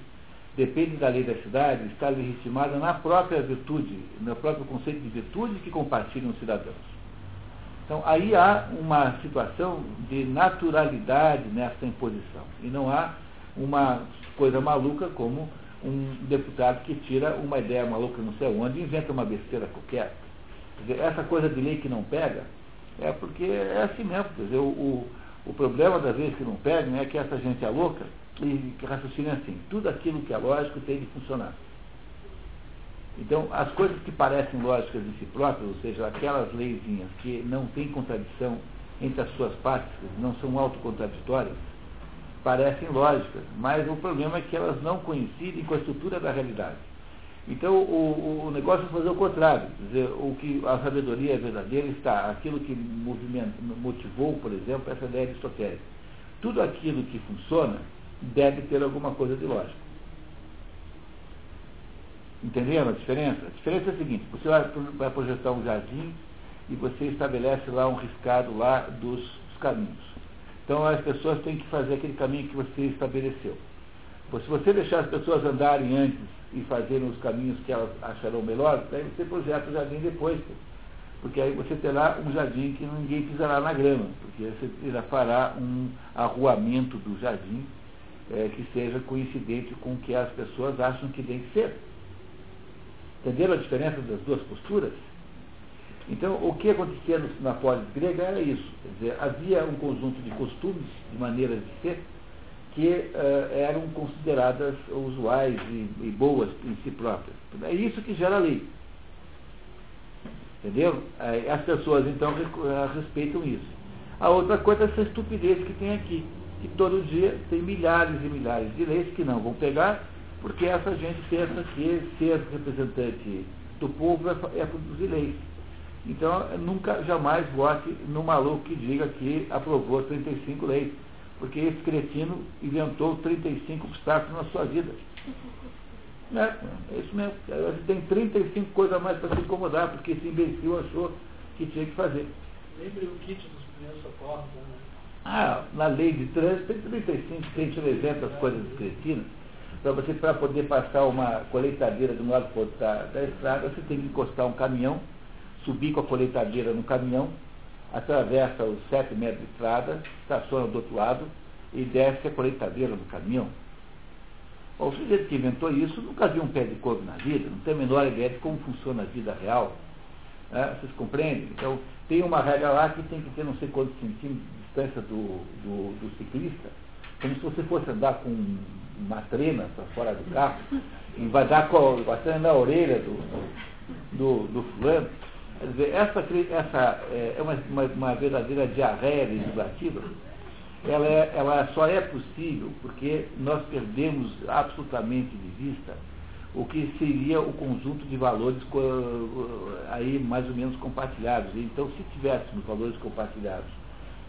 depende da lei da cidade, está legitimada na própria virtude, no próprio conceito de virtude que compartilham os cidadãos. Então, aí há uma situação de naturalidade nessa imposição. E não há uma coisa maluca como um deputado que tira uma ideia maluca não sei onde e inventa uma besteira qualquer. Dizer, essa coisa de lei que não pega é porque é assim mesmo. Quer dizer, o, o, problema das leis que não pegam é que essa gente é louca e raciocina assim, tudo aquilo que é lógico tem de funcionar. Então, as coisas que parecem lógicas de si próprias, ou seja, aquelas leizinhas que não têm contradição entre as suas partes, não são autocontraditórias, parecem lógicas, mas o problema é que elas não coincidem com a estrutura da realidade. Então, o, o negócio é fazer o contrário. Dizer, o que a sabedoria verdadeira está, aquilo que motivou, por exemplo, essa ideia aristotélica. Tudo aquilo que funciona deve ter alguma coisa de lógico. Entenderam a diferença? A diferença é a seguinte, você vai projetar um jardim e você estabelece lá um riscado lá dos, dos caminhos. Então as pessoas têm que fazer aquele caminho que você estabeleceu. Se você deixar as pessoas andarem antes e fazerem os caminhos que elas acharão melhor, daí você projeta o jardim depois. Porque aí você terá um jardim que ninguém pisará na grama, porque você fará um arruamento do jardim é, que seja coincidente com o que as pessoas acham que tem que ser. Entenderam a diferença das duas posturas? Então, o que acontecia na polis grega era isso. Quer dizer, havia um conjunto de costumes, de maneiras de ser, que uh, eram consideradas usuais e, e, boas em si próprias. É isso que gera a lei. Entendeu? As pessoas, então, respeitam isso. A outra coisa é essa estupidez que tem aqui, que todo dia tem milhares e milhares de leis que não vão pegar, porque essa gente pensa que ser representante do povo é, é produzir leis. Então, nunca, jamais vote no maluco que diga que aprovou 35 leis, porque esse cretino inventou 35 obstáculos na sua vida. É, é isso mesmo. Você tem 35 coisas a mais para se incomodar, porque esse imbecil achou que tinha que fazer. Lembre o kit dos primeiros socorros. Né? Ah, na lei de trânsito tem 35, 190 coisas cretinas. Para você, para poder passar uma colheitadeira de um lado para o outro da, da estrada, você tem que encostar um caminhão subir com a colheitadeira no caminhão, atravessa os sete metros de estrada, estaciona do outro lado e desce a colheitadeira do caminhão. O sujeito que inventou isso nunca viu um pé de couve na vida, não tem a menor ideia de como funciona a vida real. Né? Vocês compreendem? Então, tem uma regra lá que tem que ter não sei quantos centímetros de distância do, do, do ciclista, como se você fosse andar com uma trena para fora do carro, vai dar com a trena na orelha do, do, do fulano. Quer dizer, essa, essa é, é uma, uma, uma verdadeira diarreia legislativa. Ela, é, ela só é possível porque nós perdemos absolutamente de vista o que seria o conjunto de valores aí mais ou menos compartilhados. Então, se tivéssemos valores compartilhados,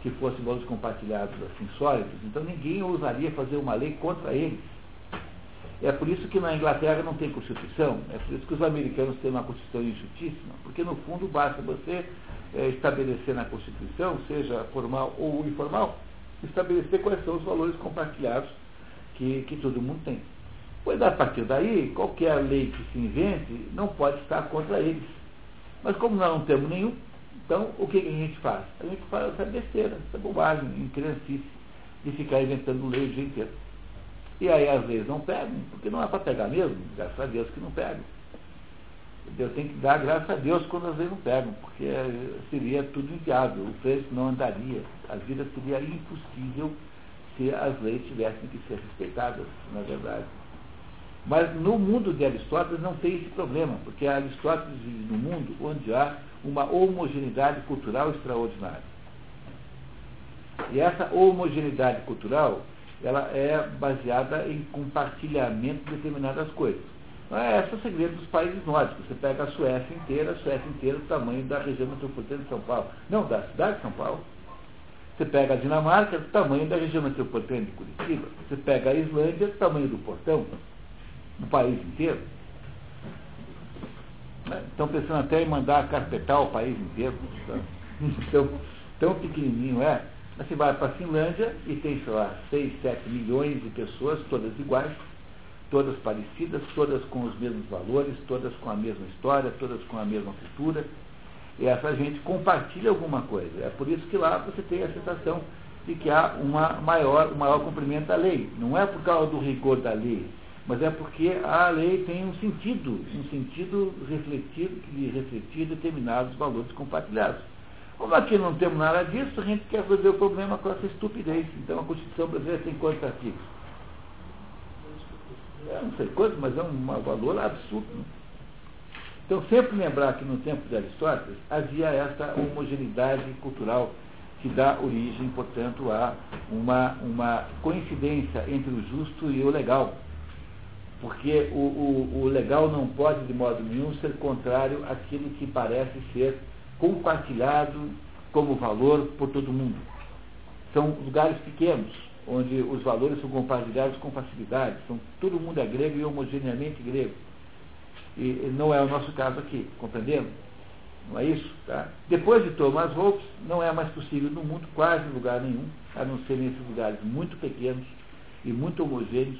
que fossem valores compartilhados assim sólidos, então ninguém ousaria fazer uma lei contra eles. É por isso que na Inglaterra não tem Constituição, é por isso que os americanos têm uma Constituição injustíssima, porque no fundo basta você é, estabelecer na Constituição, seja formal ou informal, estabelecer quais são os valores compartilhados que, que todo mundo tem. Pois a partir daí, qualquer lei que se invente não pode estar contra eles. Mas como nós não temos nenhum, então o que, que a gente faz? A gente faz essa besteira, essa bobagem, criancice, de ficar inventando lei o dia inteiro. E aí às vezes não pegam, porque não é para pegar mesmo, graças a Deus que não pegam. Eu tenho que dar graças a Deus quando às vezes não pegam, porque seria tudo inviável, o preço não andaria, a vida seria impossível se as leis tivessem que ser respeitadas, na verdade. Mas no mundo de Aristóteles não tem esse problema, porque Aristóteles vive num mundo onde há uma homogeneidade cultural extraordinária. E essa homogeneidade cultural ela é baseada em compartilhamento de determinadas coisas. É esse é o segredo dos países nórdicos. Você pega a Suécia inteira, a Suécia inteira, o tamanho da região metropolitana de São Paulo. Não, da cidade de São Paulo. Você pega a Dinamarca, o tamanho da região metropolitana de Curitiba. Você pega a Islândia, o tamanho do portão, do país inteiro. Estão pensando até em mandar carpetar o país inteiro. Então, tão pequenininho é você vai para a Finlândia e tem, sei lá, 6, 7 milhões de pessoas, todas iguais, todas parecidas, todas com os mesmos valores, todas com a mesma história, todas com a mesma cultura. E essa gente compartilha alguma coisa. É por isso que lá você tem a sensação de que há uma maior, um maior cumprimento da lei. Não é por causa do rigor da lei, mas é porque a lei tem um sentido, um sentido refletido, de refletir determinados valores compartilhados. Como aqui não temos nada disso, a gente quer resolver o problema com essa estupidez. Então a Constituição brasileira tem quantos artigos? É, não sei quantos, mas é um valor absurdo. Então sempre lembrar que no tempo de Aristóteles havia essa homogeneidade cultural que dá origem, portanto, a uma, uma coincidência entre o justo e o legal. Porque o, o, o legal não pode, de modo nenhum, ser contrário àquilo que parece ser compartilhado como valor por todo mundo. São lugares pequenos, onde os valores são compartilhados com facilidade. São, todo mundo é grego e homogeneamente grego. E não é o nosso caso aqui, compreendendo? Não é isso? Tá? Depois de Thomas Hobbes, não é mais possível no mundo quase lugar nenhum, a não ser nesses lugares muito pequenos e muito homogêneos,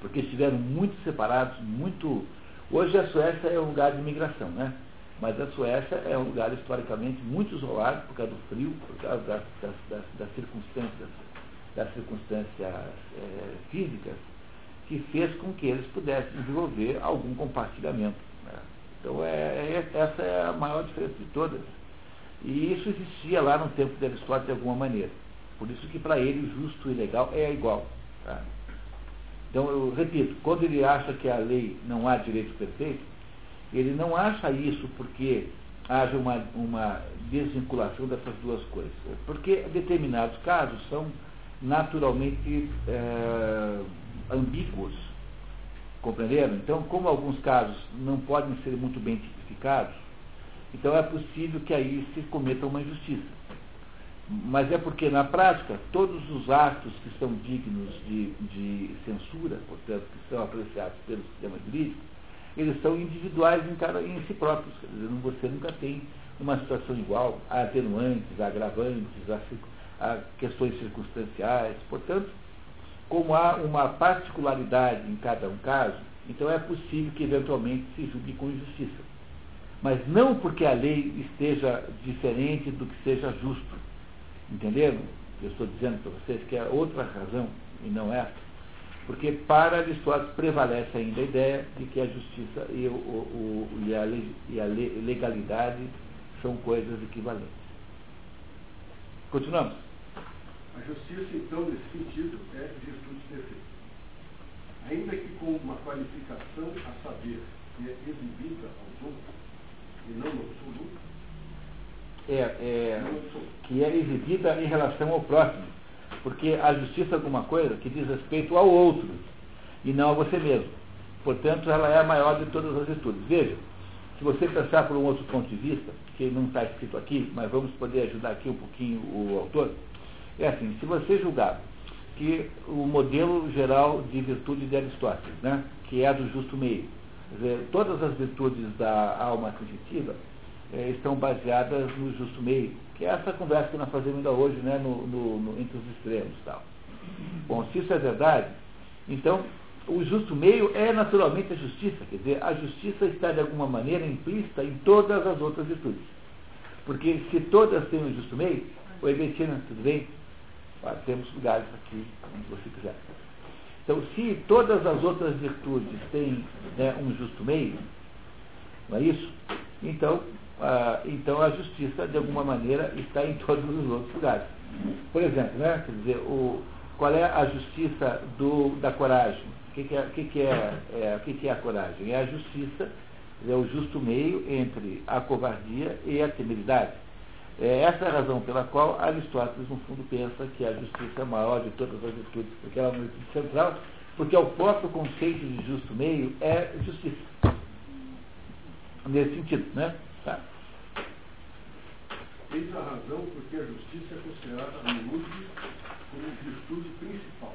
porque estiveram muito separados, muito. Hoje a Suécia é um lugar de imigração, né? Mas a Suécia é um lugar historicamente muito isolado por causa do frio, por causa das, das, das, das circunstâncias, das circunstâncias é, físicas, que fez com que eles pudessem desenvolver algum compartilhamento. Né? Então é, é, essa é a maior diferença de todas. E isso existia lá no tempo de Aristóteles de alguma maneira. Por isso que para ele justo e legal é igual. Tá? Então eu repito, quando ele acha que a lei não há direito perfeito, ele não acha isso porque haja uma, uma desvinculação dessas duas coisas. Porque determinados casos são naturalmente é, ambíguos. Compreenderam? Então, como alguns casos não podem ser muito bem tipificados, então é possível que aí se cometa uma injustiça. Mas é porque, na prática, todos os atos que são dignos de, de censura, portanto, que são apreciados pelo sistema jurídico, eles são individuais em, cada, em si próprios. Quer dizer, você nunca tem uma situação igual, há atenuantes, há agravantes, há, há questões circunstanciais. Portanto, como há uma particularidade em cada um caso, então é possível que eventualmente se julgue com injustiça. Mas não porque a lei esteja diferente do que seja justo. Entenderam? Eu estou dizendo para vocês que é outra razão e não essa. Porque para Aristóteles prevalece ainda a ideia de que a justiça e, o, o, e, a, e a legalidade são coisas equivalentes. Continuamos. A justiça, então, nesse sentido, é virtude perfeita. Ainda que com uma qualificação a saber que é exibida aos outros, e não no absoluto, é, é, que é exibida em relação ao próximo. Porque a justiça é alguma coisa que diz respeito ao outro e não a você mesmo. Portanto, ela é a maior de todas as virtudes. Veja, se você pensar por um outro ponto de vista, que não está escrito aqui, mas vamos poder ajudar aqui um pouquinho o autor, é assim, se você julgar que o modelo geral de virtude de Aristóteles, né, que é a do justo meio, dizer, todas as virtudes da alma sensitiva é, estão baseadas no justo meio, que é essa conversa que nós fazemos ainda hoje, né, no, no, no, entre os extremos. Tal. Bom, se isso é verdade, então o justo meio é naturalmente a justiça, quer dizer, a justiça está de alguma maneira implícita em todas as outras virtudes. Porque se todas têm o justo meio, o Ebetina, tudo bem? temos lugares aqui, onde você quiser. Então, se todas as outras virtudes têm né, um justo meio, não é isso? Então, ah, então a justiça, de alguma maneira, está em todos os outros lugares. Por exemplo, né, quer dizer, o, qual é a justiça do, da coragem? O que, que, é, que, que, é, é, que, que é a coragem? É a justiça, é o justo meio entre a covardia e a temeridade. É essa a razão pela qual Aristóteles, no fundo, pensa que a justiça é a maior de todas as virtudes, porque ela é uma virtude central, porque o próprio conceito de justo meio é justiça. Nesse sentido, né? Tá. Eis a razão porque a justiça é considerada no mundo como virtude principal,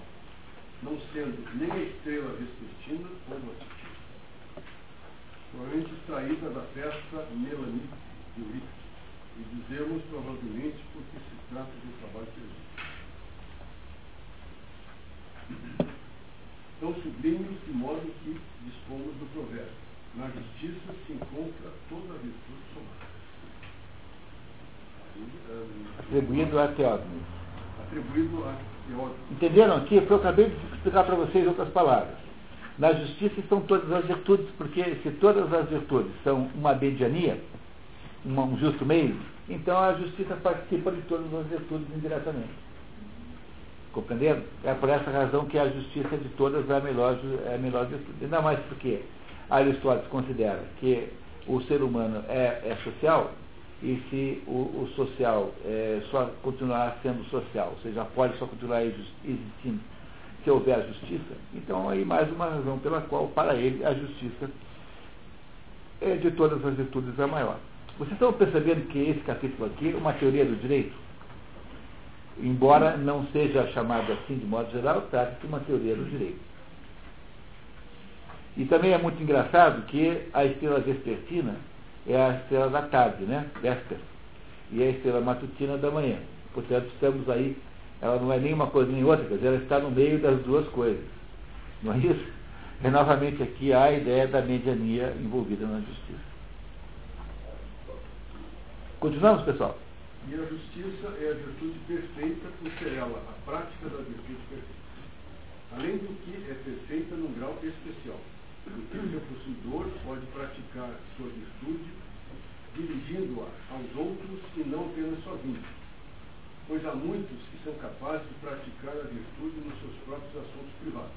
não sendo nem a estrela vespertina ou matutina. Provavelmente extraída da festa Melanie de Euripides e dizemos provavelmente porque se trata de um trabalho perdido. Tão sublimes de modo que dispomos do provérbio. Na justiça se encontra toda a virtude somada. Atribuído a Teógenes. Atribuído a Teógenes. Entenderam aqui? Foi eu acabei de explicar para vocês outras palavras. Na justiça estão todas as virtudes, porque se todas as virtudes são uma mediania, um justo meio, então a justiça participa de todas as virtudes indiretamente. Compreenderam? É por essa razão que a justiça de todas é a melhor, é a melhor virtude. Ainda mais porque Aristóteles considera que o ser humano é, é social, e se o, o social é, só continuar sendo social, ou seja, pode só continuar existindo se houver justiça, então aí mais uma razão pela qual, para ele, a justiça é de todas as virtudes a maior. Vocês estão percebendo que esse capítulo aqui é uma teoria do direito? Embora não seja chamado assim de modo geral, trata-se de uma teoria do direito. E também é muito engraçado que a estrela vespertina é a estrela da tarde, né? Véspera. E a estrela matutina da manhã. Portanto, estamos aí, ela não é nem uma coisa nem outra, quer dizer, ela está no meio das duas coisas. Não é isso? É novamente aqui a ideia da mediania envolvida na justiça. Continuamos, pessoal? E a justiça é a virtude perfeita por ser ela a prática da virtude perfeita. Além do que é perfeita num grau especial, o seu possuidor pode praticar sua virtude dirigindo-a aos outros e não apenas sozinho. Pois há muitos que são capazes de praticar a virtude nos seus próprios assuntos privados,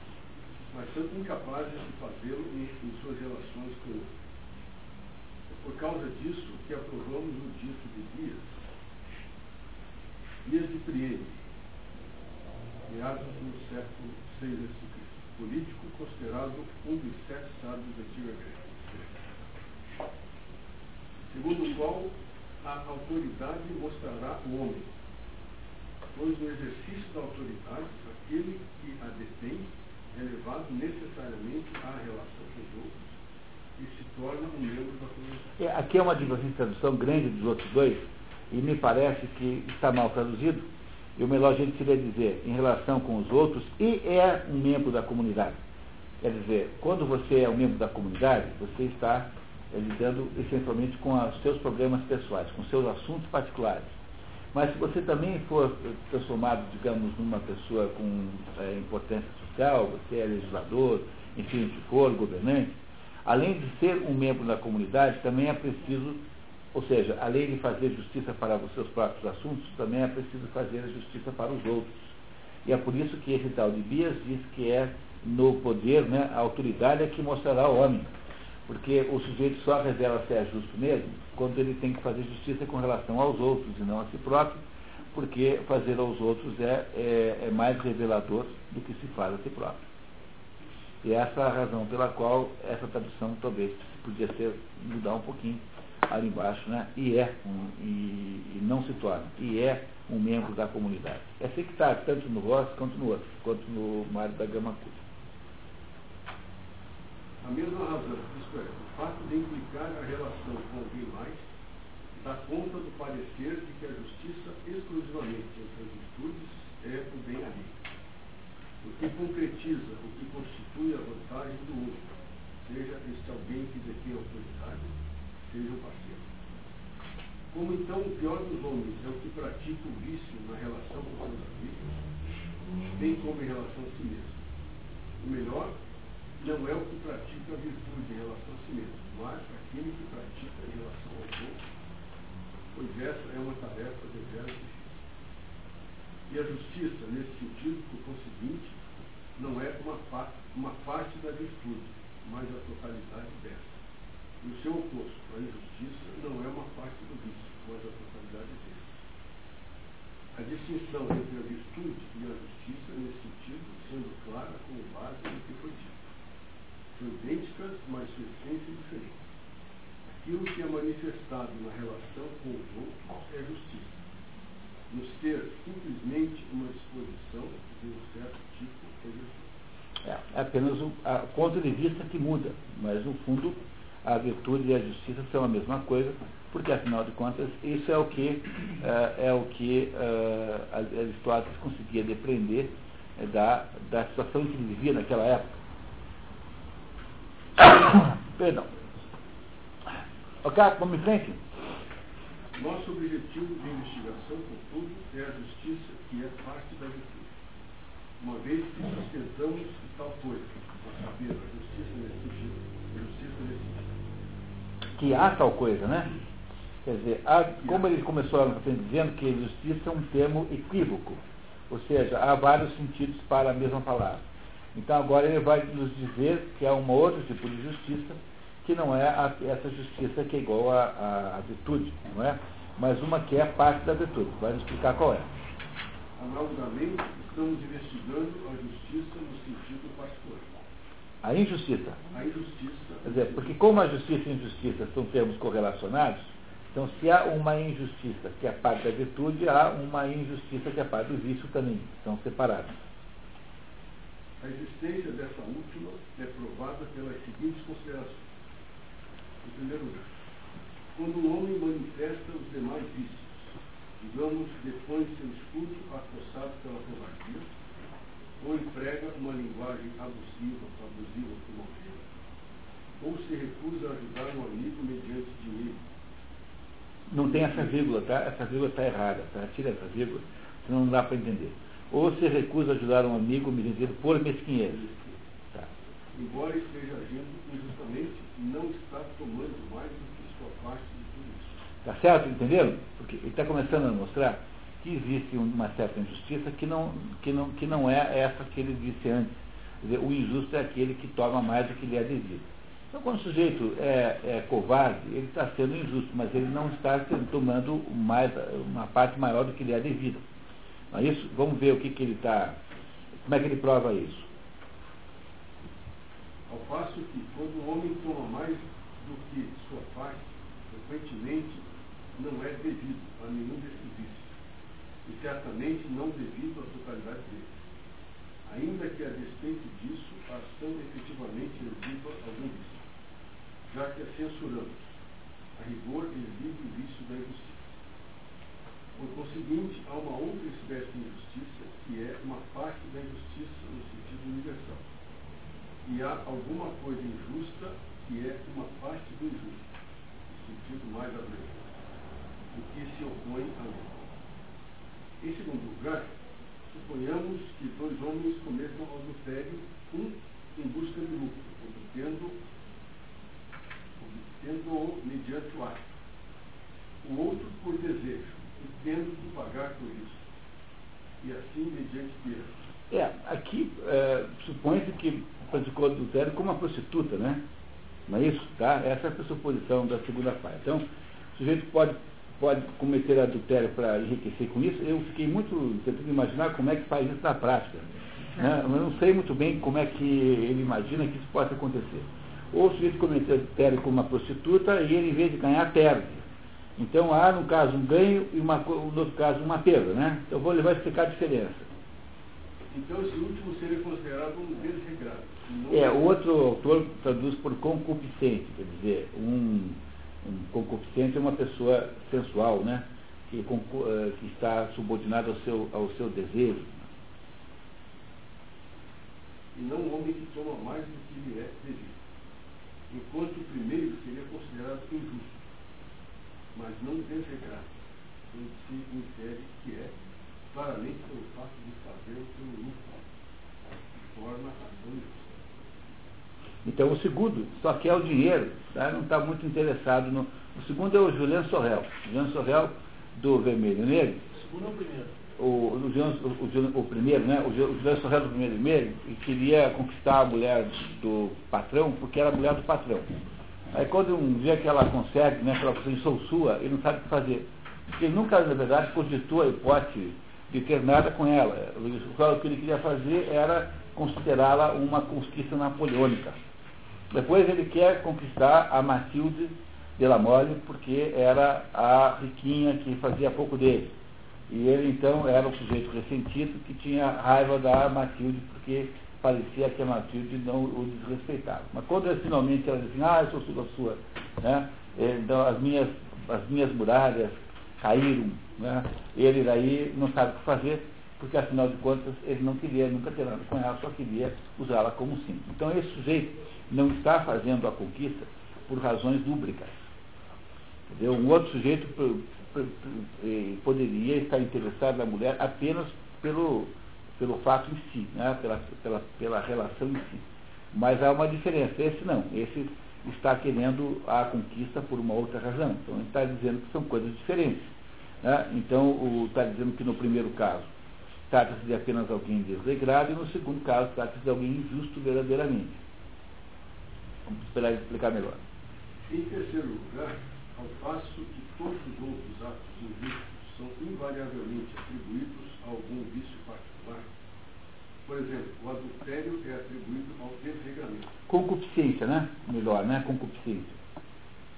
mas são incapazes de fazê-lo em, em suas relações com outros. Por causa disso que aprovamos o dito de Dias, Dias de Priene, meados do século VI político considerado um dos sete sábios da antiga Grécia. Segundo o qual a autoridade mostrará o homem, pois no exercício da autoridade, aquele que a detém é levado necessariamente à relação com os outros e se torna um membro da comunidade. É, aqui é uma divergência de tradução grande dos outros dois, e me parece que está mal traduzido, e o melhor jeito seria dizer em relação com os outros e é um membro da comunidade. Quer dizer, quando você é um membro da comunidade, você está é, lidando essencialmente com os seus problemas pessoais, com seus assuntos particulares. Mas se você também for transformado, digamos, numa pessoa com é, importância social, você é legislador, enfim, se for governante, além de ser um membro da comunidade, também é preciso, ou seja, além de fazer justiça para os seus próprios assuntos, também é preciso fazer a justiça para os outros. E é por isso que esse tal de Bias diz que é no poder, né, a autoridade é que mostrará o homem. Porque o sujeito só revela se é justo mesmo quando ele tem que fazer justiça com relação aos outros e não a si próprio, porque fazer aos outros é, é, é mais revelador do que se faz a si próprio. E essa é a razão pela qual essa tradução talvez podia ser mudar um pouquinho ali embaixo, né? E é um, e, e, não se torna, e é um membro da comunidade. É está tanto no Ross quanto no outro, quanto no Mário da Gama Curta. A mesma razão, isto é, o fato de implicar a relação com alguém mais, dá conta do parecer de que a justiça exclusivamente entre as virtudes é o bem ali o que concretiza, o que constitui a vantagem do outro, seja este alguém que detém autoridade, seja o parceiro. Como então o pior dos homens é o que pratica o vício na relação com seus amigos, bem como em relação a si mesmo. O melhor não é o que pratica a virtude em relação a si mesmo, mas aquele que pratica em relação aos outros, pois essa é uma tarefa de difícil. E a justiça, nesse sentido, por conseguinte, não é uma, uma parte da virtude, mas a totalidade dessa. E o seu oposto, a injustiça, não é uma parte do vício, mas a totalidade dele. A distinção entre a virtude e a justiça, nesse sentido, sendo clara como base do que foi dito. São idênticas, mas sua essência é diferente. Aquilo que é manifestado na relação com os outros é justiça. Nos ter simplesmente uma disposição de um certo tipo é, é apenas o ponto de vista que muda, mas no fundo a virtude e a justiça são a mesma coisa, porque afinal de contas isso é o que é, é o que é, Aristóteles conseguia depreender é, da, da situação que ele vivia naquela época. Perdão. Ok, vamos em frente? Nosso objetivo de investigação, contudo, é a justiça, que é parte da virtude uma vez que sustentamos tal coisa, a saber, a justiça nesse sentido, a justiça nesse sentido. Que há tal coisa, né? Quer dizer, há, como ele começou dizendo que justiça é um termo equívoco, ou seja, há vários sentidos para a mesma palavra. Então agora ele vai nos dizer que há um outro tipo de justiça, que não é a, essa justiça que é igual à virtude, não é? Mas uma que é parte da virtude. Vai nos explicar qual é. Analogamente, estamos investigando a justiça no sentido particular. A injustiça. A injustiça. Quer dizer, porque como a justiça e a injustiça são termos correlacionados, então se há uma injustiça que é parte da virtude, há uma injustiça que é parte do vício também. São separados. A existência dessa última é provada pelas seguintes considerações. Em primeiro lugar, quando o homem manifesta os demais vícios, digamos, depõe seu escudo acossado pela covardia, ou emprega uma linguagem abusiva, abusiva ofensa, ou se recusa a ajudar um amigo mediante dinheiro. Não tem essa vírgula, tá? Essa vírgula está errada, tá? Tira essa vírgula, senão não dá para entender. Ou se recusa a ajudar um amigo mediante por mesquinhez. Tá. Embora esteja agindo injustamente, não está tomando mais do que sua parte de tudo isso. Tá certo? Entenderam? Porque ele está começando a mostrar que existe uma certa injustiça que não, que não, que não é essa que ele disse antes. Dizer, o injusto é aquele que toma mais do que lhe é devido. Então, quando o sujeito é, é covarde, ele está sendo injusto, mas ele não está tomando mais, uma parte maior do que lhe é devido. Não é isso? Vamos ver o que, que ele está. Como é que ele prova isso? Ao passo que, quando o homem toma mais do que sua parte, frequentemente não é devido a nenhum desses vícios e certamente não devido à totalidade deles. Ainda que a despeito disso, a ação efetivamente exiba algum vício, já que a censuramos. A rigor exibe o vício da injustiça. Por conseguinte, há uma outra espécie de injustiça, que é uma parte da injustiça no sentido universal. E há alguma coisa injusta, que é uma parte do injusto, no sentido mais abrangente, o que se opõe a lei. Em segundo lugar, suponhamos que dois homens cometam adultério, um em busca de lucro, obtendo, mediante o ato, o outro por desejo, e tendo de pagar por isso, e assim mediante perda. É, aqui é, supõe-se que praticou adultério como uma prostituta, né? Não é isso? Tá? Essa é a pressuposição da segunda parte. Então, o sujeito pode pode cometer adultério para enriquecer com isso, eu fiquei muito tentando imaginar como é que faz isso na prática. Né? Eu não sei muito bem como é que ele imagina que isso possa acontecer. Ou o sujeito cometer adultério com uma prostituta e ele, em vez de ganhar, perde. Então há, no caso, um ganho e, uma, no outro caso, uma perda. Né? Então vou a explicar a diferença. Então esse último seria considerado um desregrado. É, o outro autor traduz por concupiscente, quer dizer, um um concupiscente é uma pessoa sensual, né? Que, eh, que está subordinada ao seu, ao seu desejo. E não um homem que toma mais do que lhe é devido. Enquanto o primeiro seria considerado injusto, mas não desregrado, onde se infere que é claramente pelo fato de fazer o seu lucro, que torna a. Então o segundo só quer o dinheiro, tá? não está muito interessado no. O segundo é o Julian Sorrel. Julian Sorrel do Vermelho Negro. O segundo é o primeiro. O, o, Julian, o, o, primeiro, né? O Julian Sorrel do Vermelho e Negro e queria conquistar a mulher do patrão porque era a mulher do patrão. Aí quando um dia que ela consegue, né, que ela consegue, sou sua, ele não sabe o que fazer. Porque ele nunca, na verdade, cogitou a hipótese de ter nada com ela. O que ele queria fazer era considerá-la uma conquista napoleônica. Depois ele quer conquistar a Matilde de la Mole, porque era a riquinha que fazia pouco dele. E ele então era um sujeito ressentido que tinha raiva da Matilde, porque parecia que a Matilde não o desrespeitava. Mas quando ele, finalmente ela diz assim, ah, eu sou sua, sua, né? então as minhas, as minhas muralhas caíram, né? ele daí não sabe o que fazer, porque afinal de contas ele não queria nunca ter nada com ela, só queria usá-la como símbolo. Então esse sujeito não está fazendo a conquista por razões lúbricas. Entendeu? Um outro sujeito eh, poderia estar interessado na mulher apenas pelo, pelo fato em si, né? pela, pela, pela relação em si. Mas há uma diferença. Esse não. Esse está querendo a conquista por uma outra razão. Então ele está dizendo que são coisas diferentes. Né? Então está dizendo que no primeiro caso trata-se de apenas alguém desregrado e no segundo caso trata-se de alguém injusto verdadeiramente. Vamos esperar ele explicar melhor. Em terceiro lugar, ao passo que todos os outros atos injustos são invariavelmente atribuídos a algum vício particular, por exemplo, o adultério é atribuído ao desregramento. Concupiscência, né? Melhor, né? Concupiscência.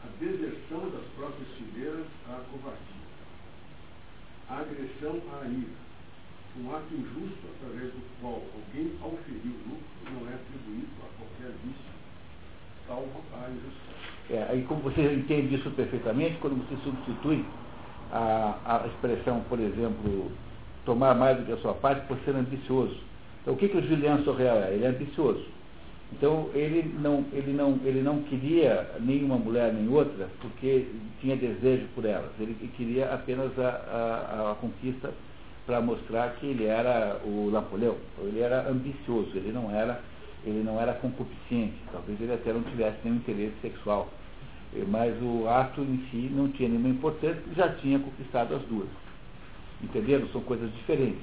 A deserção das próprias fileiras à covardia. A agressão à ira. Um ato injusto através do qual alguém auferiu lucro não é atribuído a qualquer vício, salvo a injustiça. É, aí como você entende isso perfeitamente, quando você substitui a, a expressão, por exemplo, tomar mais do que a sua parte por ser ambicioso. Então o que, que o Julian Sorreal é? Ele é ambicioso. Então ele não, ele, não, ele não queria nenhuma mulher nem outra porque tinha desejo por elas. Ele queria apenas a, a, a conquista para mostrar que ele era o Napoleão. Ele era ambicioso, ele não era, ele não era concupiscente. Talvez ele até não tivesse nenhum interesse sexual. Eh, mas o ato em si não tinha nenhuma importância, já tinha conquistado as duas. Entenderam? São coisas diferentes.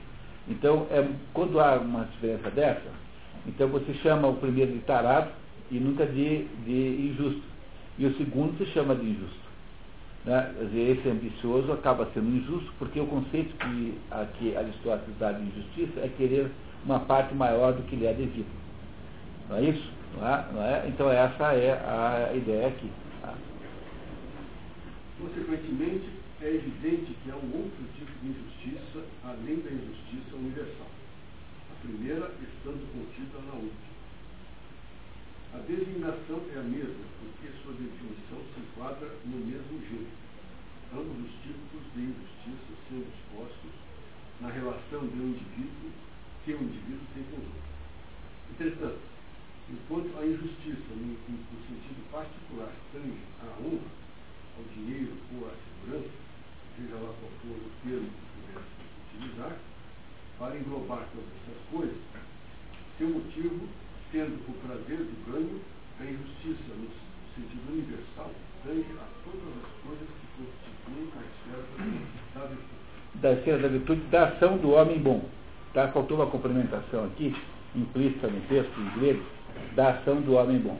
Então, é, quando há uma diferença dessa, então você chama o primeiro de tarado e nunca de, de injusto. E o segundo se chama de injusto. Né? Esse ambicioso acaba sendo injusto, porque o conceito que aqui Aristóteles dá de injustiça é querer uma parte maior do que lhe é devido. Não é isso? Não é? Não é? Então essa é a ideia aqui. Tá? Consequentemente, é evidente que há um outro tipo de injustiça além da injustiça universal. A primeira estando contida na última. A designação é a mesma, porque sua definição se enquadra no mesmo gênero. Ambos os tipos de injustiça sendo expostos na relação de um indivíduo que o indivíduo tem com o outro. Entretanto, enquanto a injustiça, no, no sentido particular, tange à honra, ao dinheiro ou à segurança, seja lá qual for o termo que pudesse utilizar, para englobar todas essas coisas, seu motivo sendo o prazer do ganho, a injustiça no sentido universal tange a todas as coisas que constituem a esfera da virtude. Da esfera da virtude, da ação do homem bom. Tá? Faltou uma complementação aqui, implícita no texto em inglês, da ação do homem bom.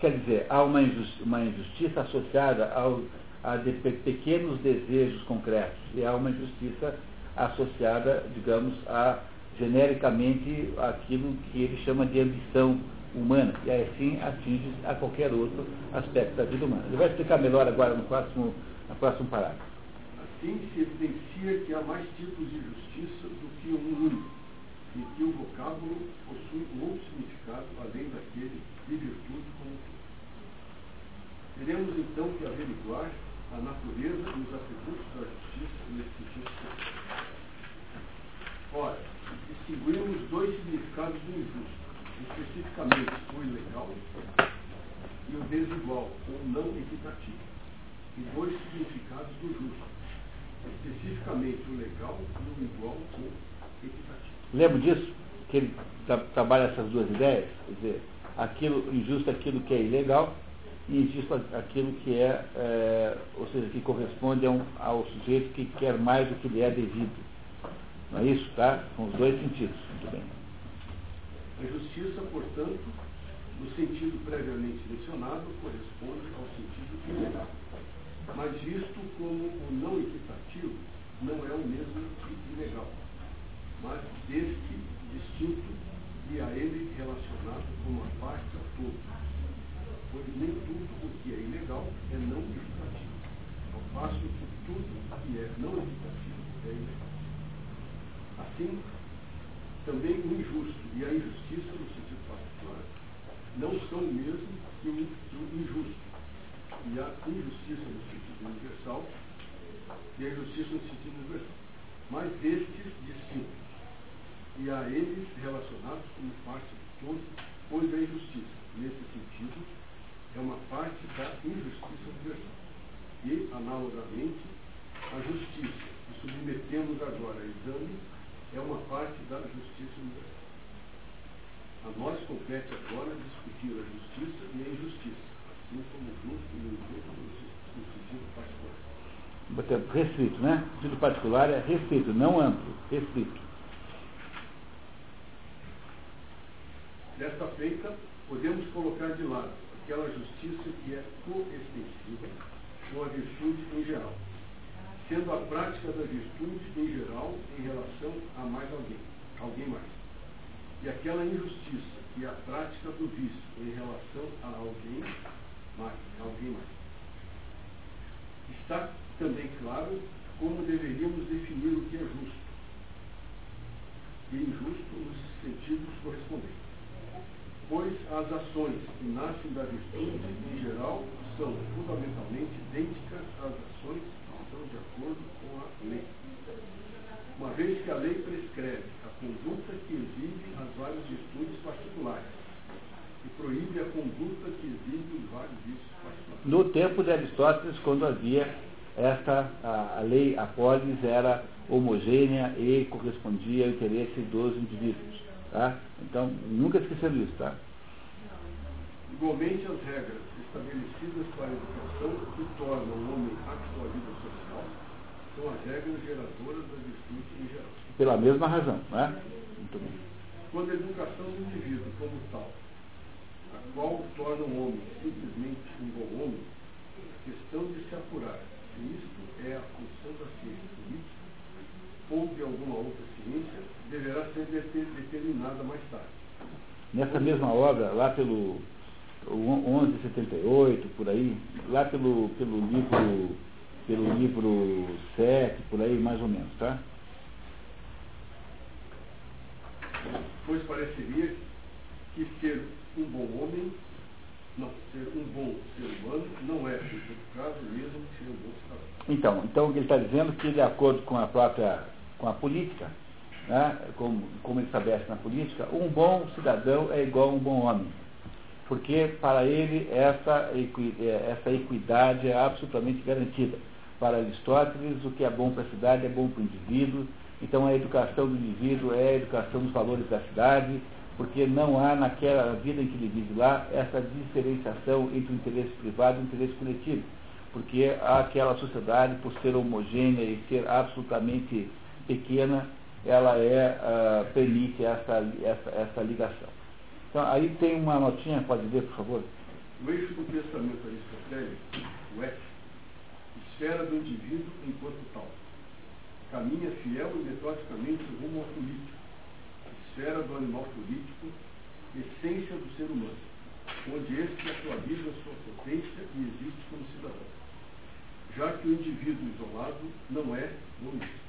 Quer dizer, há uma injustiça, uma injustiça associada ao, a de pequenos desejos concretos e há uma injustiça associada, digamos, a genericamente aquilo que ele chama de ambição humana, e assim atinge a qualquer outro aspecto da vida humana. Ele vai explicar melhor agora no próximo, no próximo parágrafo. Assim se evidencia que há mais tipos de justiça do que um único, e que o vocábulo possui um outro significado além daquele de virtude como todo. Teremos então que averiguar a natureza e os atributos da justiça nesse sentido. Ora, distinguimos dois significados do injusto, especificamente o ilegal e o desigual, ou não equitativo, e dois significados do justo, especificamente o legal e o igual ou equitativo. Lembra disso? Que ele tra trabalha essas duas ideias? Quer dizer, aquilo injusto é aquilo que é ilegal e injusto aquilo que é, é ou seja, que corresponde um, ao sujeito que quer mais do que lhe é devido. Não é isso? Tá? Com os dois sentidos. Muito bem. A justiça, portanto, no sentido previamente mencionado, corresponde ao sentido ilegal. Mas visto como o não equitativo não é o mesmo que ilegal, mas deste distinto e a ele relacionado como a parte ao todo. Pois nem tudo o que é ilegal é não equitativo, ao passo que tudo o que é não equitativo é ilegal. Assim, também o injusto e a injustiça, no sentido particular, não são o mesmo que o, injusto. E a injustiça no sentido universal e a injustiça no sentido universal. Mas destes distintos. E a eles relacionados como parte do todo, pois a injustiça, nesse sentido, é uma parte da injustiça universal. E, analogamente, a justiça, que submetemos agora a exame, é uma parte da justiça universal. A nós compete agora discutir a justiça e a injustiça, particular. Restrito, né? O sentido particular é restrito, não amplo, restrito. Desta feita, podemos colocar de lado aquela justiça que é coextensiva com a virtude em geral, sendo a prática da virtude em geral em relação a mais alguém, alguém mais. E aquela injustiça que é a prática do vício em relação a alguém alguém mais. Está também claro como deveríamos definir o que é justo e injusto nos sentidos correspondentes. Pois as ações que nascem da virtude, em geral, são fundamentalmente idênticas às ações que estão de acordo com a lei. Uma vez que a lei prescreve a conduta que exibe as várias virtudes particulares e proíbe a conduta que exibe os vários vícios particulares. No tempo de Aristóteles, quando havia esta, a, a lei, a polis, era homogênea e correspondia ao interesse dos indivíduos. Tá? Então, nunca esqueçam isso. Tá? Igualmente, as regras estabelecidas para a educação que tornam o homem apto à vida social são as regras geradoras da virtude em geral. Pela mesma razão. Né? Muito bem. Quando a educação do indivíduo como tal, a qual torna o homem simplesmente um bom homem, questão de se apurar se isto é a função da ciência política ou de alguma outra ciência, deverá ser determinada mais tarde. Nessa mesma obra, lá pelo 1178, por aí, lá pelo, pelo livro pelo livro 7, por aí mais ou menos, tá? Pois pareceria que ser um bom homem não, ser um bom ser humano não é, todo caso, mesmo ser um bom cidadão. Então, então ele está dizendo que, de acordo com a própria com a política, né, como, como ele estabelece na política, um bom cidadão é igual a um bom homem. Porque para ele essa, essa equidade é absolutamente garantida. Para Aristóteles, o que é bom para a cidade é bom para o indivíduo. Então a educação do indivíduo é a educação dos valores da cidade, porque não há naquela vida em que ele vive lá essa diferenciação entre o interesse privado e o interesse coletivo, porque aquela sociedade, por ser homogênea e ser absolutamente pequena, ela é, uh, permite essa, essa, essa ligação. Então, aí tem uma notinha, pode ver, por favor? O eixo do pensamento aristotélico, o F, esfera do indivíduo enquanto tal, caminha fiel e metodicamente rumo ao político, esfera do animal político, essência do ser humano, onde este atualiza sua potência e existe como cidadão, já que o indivíduo isolado não é bonito.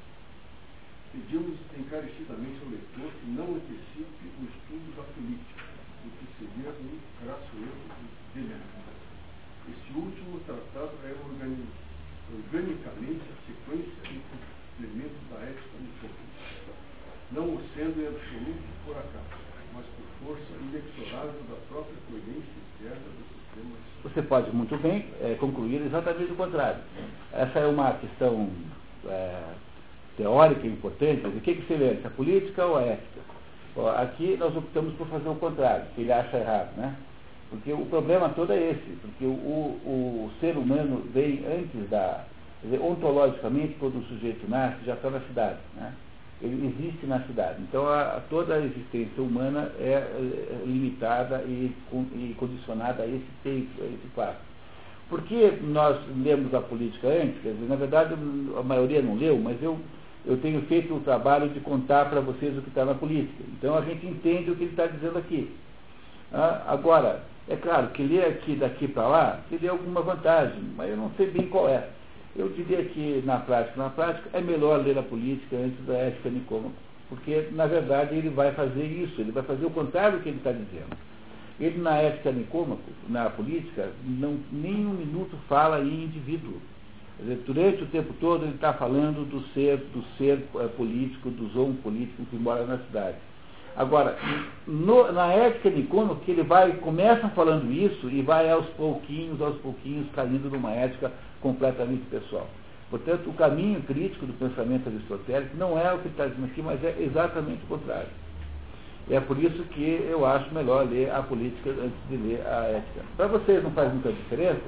Pedimos encarecidamente ao leitor que não antecipe o estudo da política, o que seria um crasso erro de merda. Este último tratado é organicamente a sequência e complemento da ética no corpo não o sendo em absoluto por acaso, mas por força inexorável da própria coerência externa do sistema. Você pode muito bem é, concluir exatamente o contrário. Essa é uma questão é, teórica importante. O que, que se lê? A política ou a ética? Ó, aqui nós optamos por fazer o contrário, que ele acha errado, né? Porque o problema todo é esse, porque o, o, o ser humano vem antes da. Dizer, ontologicamente, quando o sujeito nasce, já está na cidade. Né? Ele existe na cidade. Então, a, toda a existência humana é, é limitada e, e, condicionada a esse tempo, a esse fato. Por que nós lemos a política antes? Dizer, na verdade, a maioria não leu, mas eu, eu tenho feito o trabalho de contar para vocês o que está na política. Então, a gente entende o que ele está dizendo aqui. Ah, agora, é claro que ler aqui daqui para lá teria alguma vantagem, mas eu não sei bem qual é. Eu diria que, na prática, na prática, é melhor ler a política antes da ética Nicômaco, porque, na verdade, ele vai fazer isso, ele vai fazer o contrário do que ele está dizendo. Ele, na ética Nicômaco, na política, não, nem um minuto fala em indivíduo. Durante o tempo todo ele está falando do ser, do ser é, político, do zoom político que mora na cidade. Agora, no, na ética Nicômaco, que ele vai, começa falando isso e vai aos pouquinhos, aos pouquinhos, caindo numa ética completamente pessoal. Portanto, o caminho crítico do pensamento aristotélico não é o que está dizendo aqui, mas é exatamente o contrário. É por isso que eu acho melhor ler a política antes de ler a ética. Para vocês não faz muita diferença,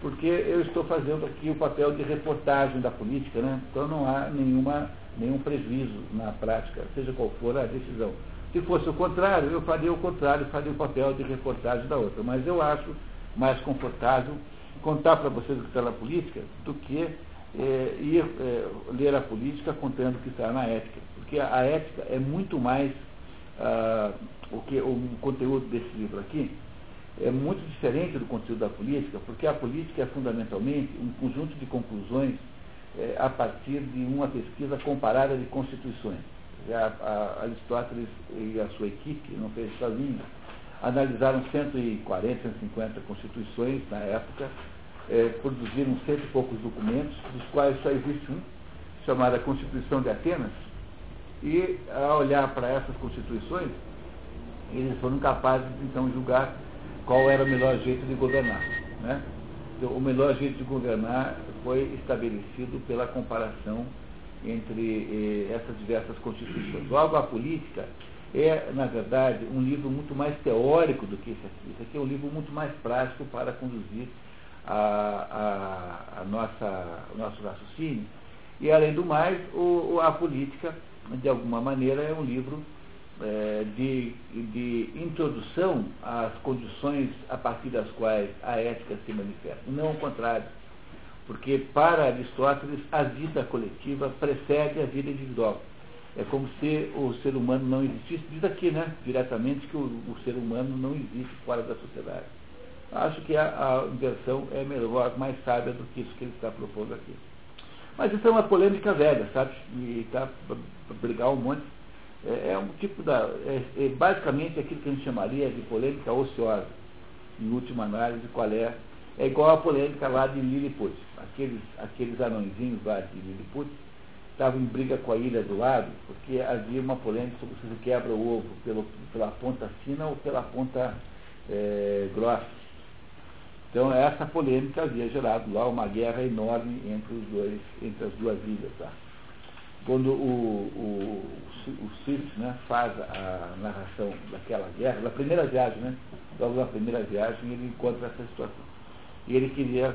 porque eu estou fazendo aqui o papel de reportagem da política, né? então não há nenhuma, nenhum prejuízo na prática, seja qual for a decisão. Se fosse o contrário, eu faria o contrário, faria o papel de reportagem da outra. Mas eu acho mais confortável contar para vocês o que está na política do que é, ir é, ler a política contando o que está na ética. Porque a, a ética é muito mais ah, o que o conteúdo desse livro aqui é muito diferente do conteúdo da política, porque a política é fundamentalmente um conjunto de conclusões é, a partir de uma pesquisa comparada de constituições. A, a, Aristóteles e a sua equipe, não fez sozinho, analisaram 140, 150 constituições na época, é, produziram cento e poucos documentos, dos quais só existe um, chamado Constituição de Atenas, e ao olhar para essas constituições, eles foram capazes de então julgar qual era o melhor jeito de governar. Né? Então, o melhor jeito de governar foi estabelecido pela comparação entre eh, essas diversas constituições. Logo, a política é, na verdade, um livro muito mais teórico do que esse aqui. Esse aqui é um livro muito mais prático para conduzir a, a, a nossa, o nosso raciocínio. E, além do mais, o, a política, de alguma maneira, é um livro é, de, de introdução às condições a partir das quais a ética se manifesta. Não o contrário. Porque, para Aristóteles, a vida coletiva precede a vida individual. É como se o ser humano não existisse. Diz aqui, né, diretamente, que o, o ser humano não existe fora da sociedade. Acho que a, a inversão é melhor, mais sábia do que isso que ele está propondo aqui. Mas isso é uma polêmica velha, sabe? E está para brigar um monte. É, é, um tipo da. É, é basicamente aquilo que a gente chamaria de polêmica ociosa. Em última análise, qual é? É igual a polêmica lá de Lilliput. Aqueles, aqueles anõezinhos lá de Lilliput estavam em briga com a ilha do lado, porque havia uma polêmica sobre se quebra o ovo pelo, pela ponta fina ou pela ponta é, grossa. Então essa polêmica havia gerado lá uma guerra enorme entre os dois, entre as duas ilhas. Tá? Quando o, o, o Swift né, faz a narração daquela guerra, da primeira viagem, né, logo na primeira viagem, ele encontra essa situação. E ele queria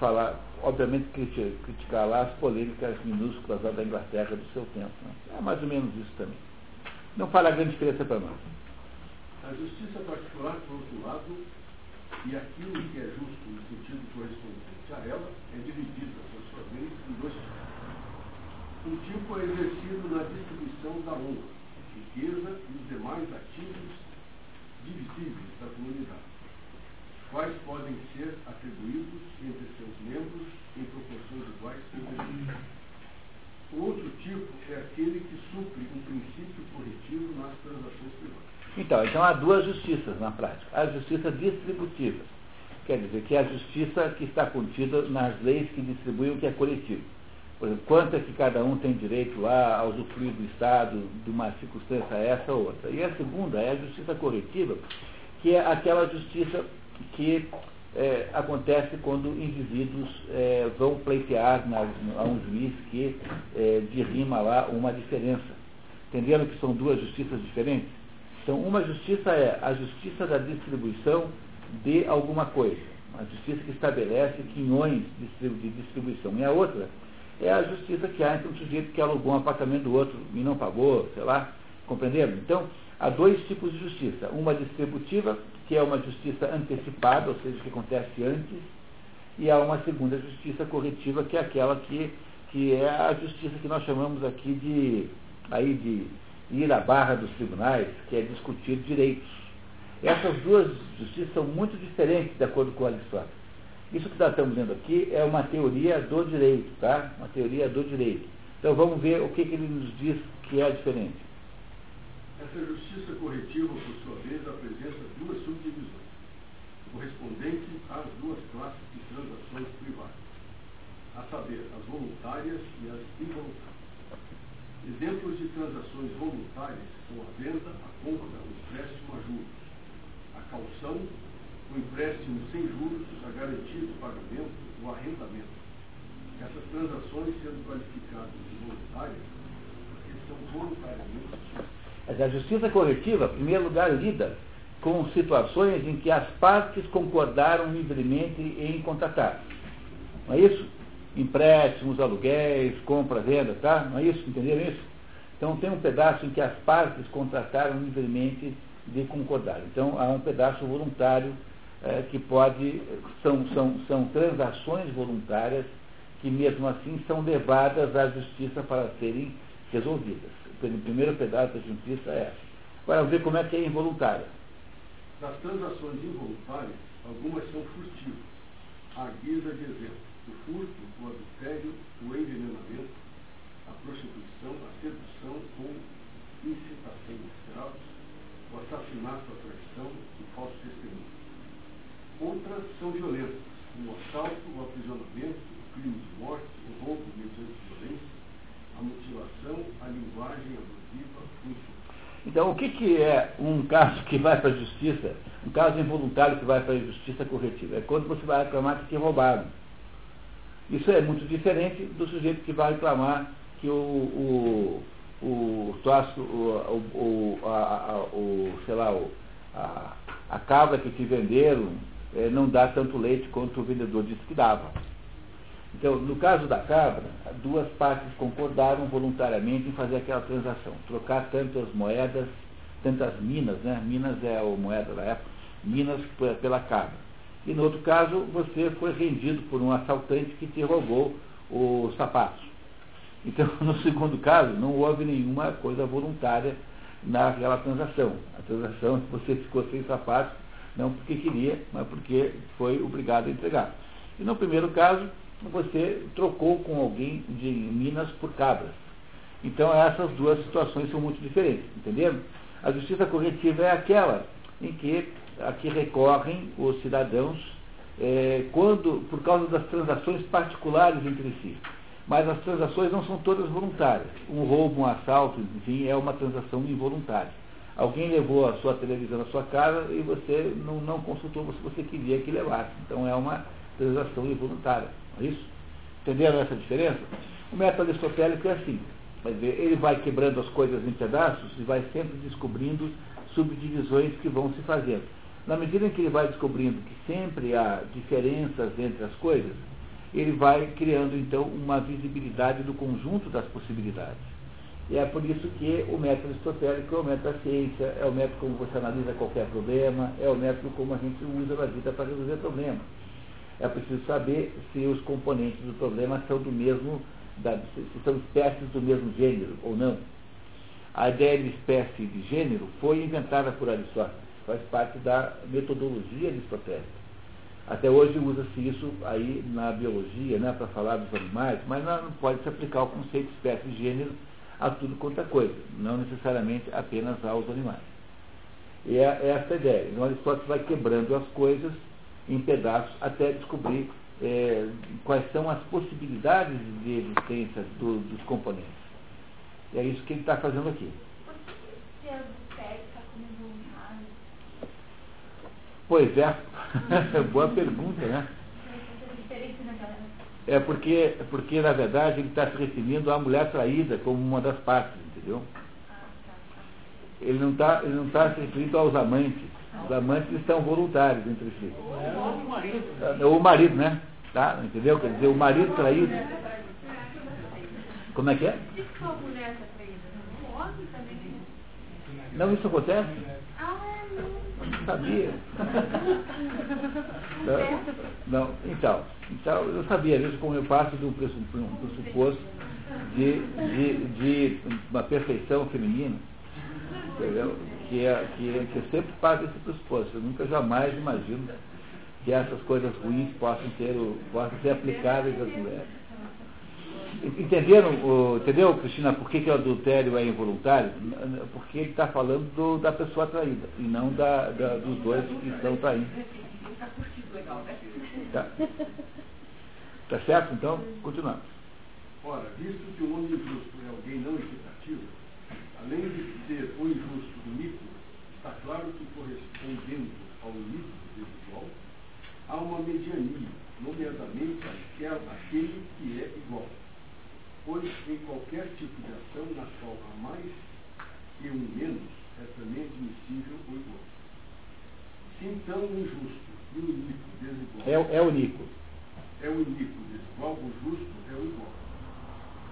falar, obviamente criticar lá as polêmicas minúsculas lá da Inglaterra do seu tempo. Né? É mais ou menos isso também. Não fala grande diferença para nós. A justiça particular, por outro lado, e aquilo que é justo no sentido correspondente a ela é dividida, vez, em dois tipos. Um tipo é exercido na distribuição da honra, riqueza e os demais ativos divisíveis da comunidade, quais podem ser atribuídos entre seus membros em proporções iguais entre O outro tipo é aquele que supre um princípio corretivo nas transações privadas. Então, então há duas justiças na prática. A justiça distributiva, quer dizer, que é a justiça que está contida nas leis que distribuem o que é coletivo. Por exemplo, quanto é que cada um tem direito lá a usufruir do Estado de uma circunstância essa ou outra. E a segunda é a justiça corretiva, que é aquela justiça que é, acontece quando indivíduos é, vão pleitear na, a um juiz que é, dirima lá uma diferença. Entenderam que são duas justiças diferentes? Então, uma justiça é a justiça da distribuição de alguma coisa, a justiça que estabelece quinhões de distribuição. E a outra é a justiça que há entre um sujeito que alugou um apartamento do outro e não pagou, sei lá, compreenderam? Então, há dois tipos de justiça. Uma distributiva, que é uma justiça antecipada, ou seja, que acontece antes, e há uma segunda justiça corretiva, que é aquela que, que é a justiça que nós chamamos aqui de, aí de ir à barra dos tribunais, que é discutir direitos. Essas duas justiças são muito diferentes de acordo com Aristóteles. Isso que nós estamos vendo aqui é uma teoria do direito, tá? Uma teoria do direito. Então vamos ver o que, que ele nos diz que é diferente. Essa justiça corretiva, por sua vez, apresenta duas subdivisões, correspondentes às duas classes de transações privadas, a saber, as voluntárias e as involuntárias. Exemplos de transações voluntárias são a venda, a compra, o empréstimo a juros, a calção, o empréstimo sem juros, a garantia de pagamento, o arrendamento. Essas transações sendo qualificadas de voluntárias, porque são voluntariamente. A justiça corretiva, em primeiro lugar, lida com situações em que as partes concordaram livremente em contratar. Não é isso? empréstimos, aluguéis, compra, venda, tá? Não é isso? Entenderam isso? Então tem um pedaço em que as partes contrataram livremente de concordar. Então há um pedaço voluntário é, que pode. São, são, são transações voluntárias que mesmo assim são levadas à justiça para serem resolvidas. O primeiro pedaço da justiça é essa. Agora ver como é que é involuntária. Das transações involuntárias, algumas são furtivas, à guisa de exemplo. O furto, o adultério, o envenenamento, a prostituição, a sedução ou incitação de escravos, o assassinato, a traição, o falso testemunho. Outras são violentas, como o assalto, o aprisionamento, crime de morte, o roubo mediante violência, a mutilação, a linguagem abusiva, o. Então, o que, que é um caso que vai para a justiça, um caso involuntário que vai para a justiça corretiva? É quando você vai reclamar que te roubaram. Isso é muito diferente do sujeito que vai reclamar que o, o, o, o, o, a, a, o sei lá, o, a, a cabra que te venderam é, não dá tanto leite quanto o vendedor disse que dava. Então, no caso da cabra, duas partes concordaram voluntariamente em fazer aquela transação, trocar tantas moedas, tantas minas, né? Minas é a moeda da época, minas pela cabra. E no outro caso, você foi rendido por um assaltante que te roubou os sapatos. Então, no segundo caso, não houve nenhuma coisa voluntária naquela transação. A transação, você ficou sem sapatos, não porque queria, mas porque foi obrigado a entregar. E no primeiro caso, você trocou com alguém de Minas por cabras. Então essas duas situações são muito diferentes, entenderam? A justiça corretiva é aquela em que a que recorrem os cidadãos é, quando por causa das transações particulares entre si. Mas as transações não são todas voluntárias. Um roubo, um assalto, enfim, é uma transação involuntária. Alguém levou a sua televisão na sua casa e você não, não consultou se você queria que levasse. Então é uma transação involuntária. É isso? Entenderam essa diferença? O método aristotélico é assim. Ele vai quebrando as coisas em pedaços e vai sempre descobrindo subdivisões que vão se fazendo. Na medida em que ele vai descobrindo que sempre há diferenças entre as coisas, ele vai criando então uma visibilidade do conjunto das possibilidades. E é por isso que o método aristotélico é o método da ciência, é o método como você analisa qualquer problema, é o método como a gente usa na vida para resolver problemas é preciso saber se os componentes do problema são do mesmo, da, se são espécies do mesmo gênero ou não. A ideia de espécie de gênero foi inventada por Aristóteles, faz parte da metodologia aristotélica. Até hoje usa-se isso aí na biologia, né, para falar dos animais, mas não pode se aplicar o conceito de espécie de gênero a tudo quanto é coisa, não necessariamente apenas aos animais. E é essa a ideia. Então Aristóteles vai quebrando as coisas em pedaços até descobrir é, quais são as possibilidades de existência do, dos componentes. E é isso que ele está fazendo aqui. Pois é, boa pergunta, né? É porque, porque, na verdade, ele está se referindo à mulher traída como uma das partes, entendeu? Ele não está tá se referindo aos amantes. Os amantes estão voluntários entre si. O marido. O marido, né? Tá? Entendeu? Quer dizer, o marido traído. Como é que é? Não, isso acontece? Não sabia. Não, então, então, eu sabia isso como eu passo do pressuposto de, de, de uma perfeição feminina, entendeu? Que, é, que, é, que sempre parte desse pressuposto. Eu nunca jamais imagino que essas coisas ruins possam, ter, possam ser aplicáveis às mulheres. Entenderam, entendeu, Cristina, por que, que o adultério é involuntário? Porque ele está falando do, da pessoa traída e não da, da, dos dois que estão traindo. Tá. tá certo? Então, continuamos. Ora, visto que o homem justo é alguém não equitativo, além de ser o injusto iníquo, está claro que correspondendo ao iníquo desigual, há uma mediania, nomeadamente aquele que é igual. Pois em qualquer tipo de ação na qual há mais e um menos, é também admissível o igual. Se então o injusto e o iníquo desigual. É, é o iníquo. É o iníquo desigual, o justo é o igual.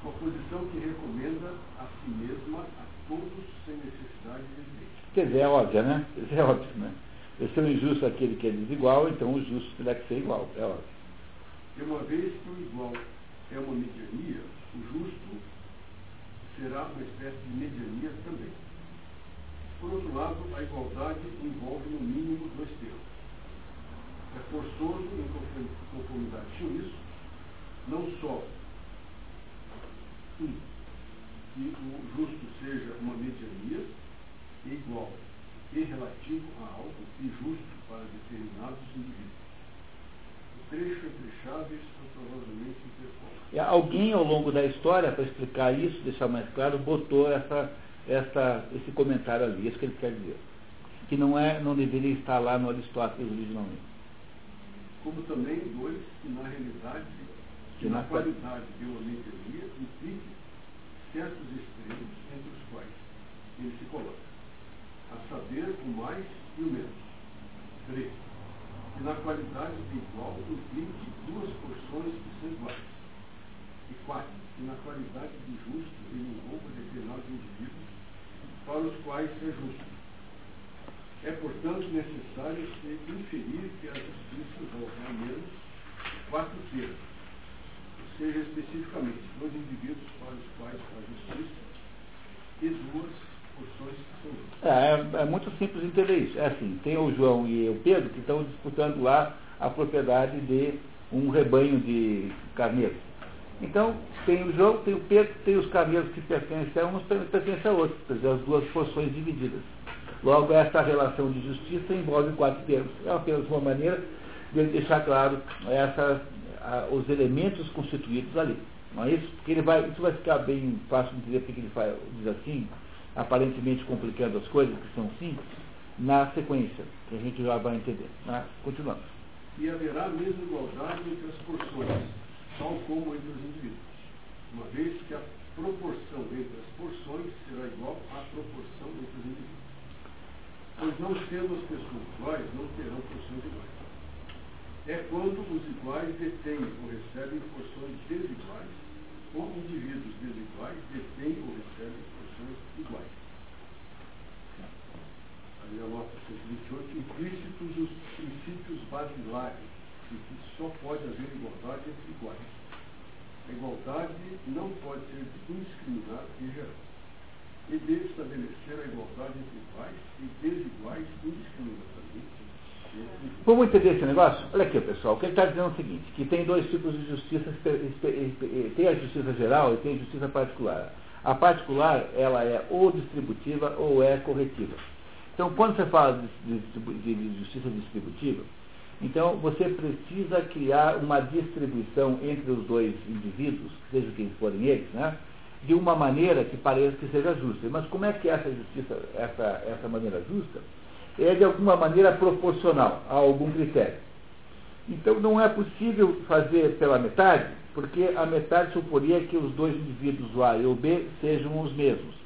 uma posição que recomenda a si mesma a todos sem necessidade de evidência. Quer dizer, é óbvio, né? Isso é óbvio, né? Se é o injusto aquele que é desigual, então o justo terá que ser igual, é óbvio. E uma vez que o igual é uma mediania, o justo será uma espécie de mediania também. Por outro lado, a igualdade envolve no mínimo dois termos. É forçoso, em conformidade com isso, não só um, que o justo seja uma mediania igual e relativo a algo e justo para determinados indivíduos. O trecho entre chaves foi provavelmente interposto. Alguém ao longo da história, para explicar isso, deixar mais claro, botou essa, essa, esse comentário ali, isso que ele quer dizer. Que não, é, não deveria estar lá no Aristóteles originalmente. Como também dois que na realidade, que, na, na qualidade de uma mediania, implique certos extremos entre os quais ele se coloca a saber o mais e o menos. 3. Que na qualidade de igual implique duas porções que são iguais. E 4. Que na qualidade de justo ele envolva determinados indivíduos para os quais é justo. É, portanto, necessário se inferir que a justiça envolve ao menos quatro termos, ou seja, especificamente, dois indivíduos para os quais a justiça e duas é, é, é, muito simples entender isso. É assim, tem o João e o Pedro que estão disputando lá a propriedade de um rebanho de carneiros. Então, tem o João, tem o Pedro, tem os carneiros que pertencem a uns, pertencem a outros, quer dizer, as duas porções divididas. Logo, essa relação de justiça envolve quatro termos. É apenas uma maneira de deixar claro essa, os elementos constituídos ali. Não é isso? Porque ele vai, isso vai ficar bem fácil de entender porque ele faz, diz assim, aparentemente complicando as coisas, que são simples, na sequência, que a gente já vai entender. Né? Continuamos. E haverá mesmo igualdade entre as porções, tal como entre os indivíduos, uma vez que a proporção entre as porções será igual à proporção entre os indivíduos. Pois não sendo as pessoas iguais, não terão porções iguais. É quando os iguais detêm ou recebem porções desiguais, ou indivíduos desiguais detêm ou recebem iguais. Aí a nota 128, implícitos os princípios basilares, de que só pode haver igualdade entre iguais. A igualdade não pode ser indiscriminada e geral. E deve estabelecer a igualdade entre iguais e desiguais indiscriminadamente. Vamos entender esse negócio? Olha aqui, pessoal. O que ele está dizendo é o seguinte, que tem dois tipos de justiça, tem a justiça geral e tem a justiça particular. A particular, ela é ou distributiva ou é corretiva. Então, quando você fala de justiça distributiva, então você precisa criar uma distribuição entre os dois indivíduos, seja quem forem eles, né? de uma maneira que pareça que seja justa. Mas como é que é essa justiça, essa, essa maneira justa? É de alguma maneira proporcional a algum critério. Então não é possível fazer pela metade, porque a metade suporia que os dois indivíduos, o A e o B, sejam os mesmos.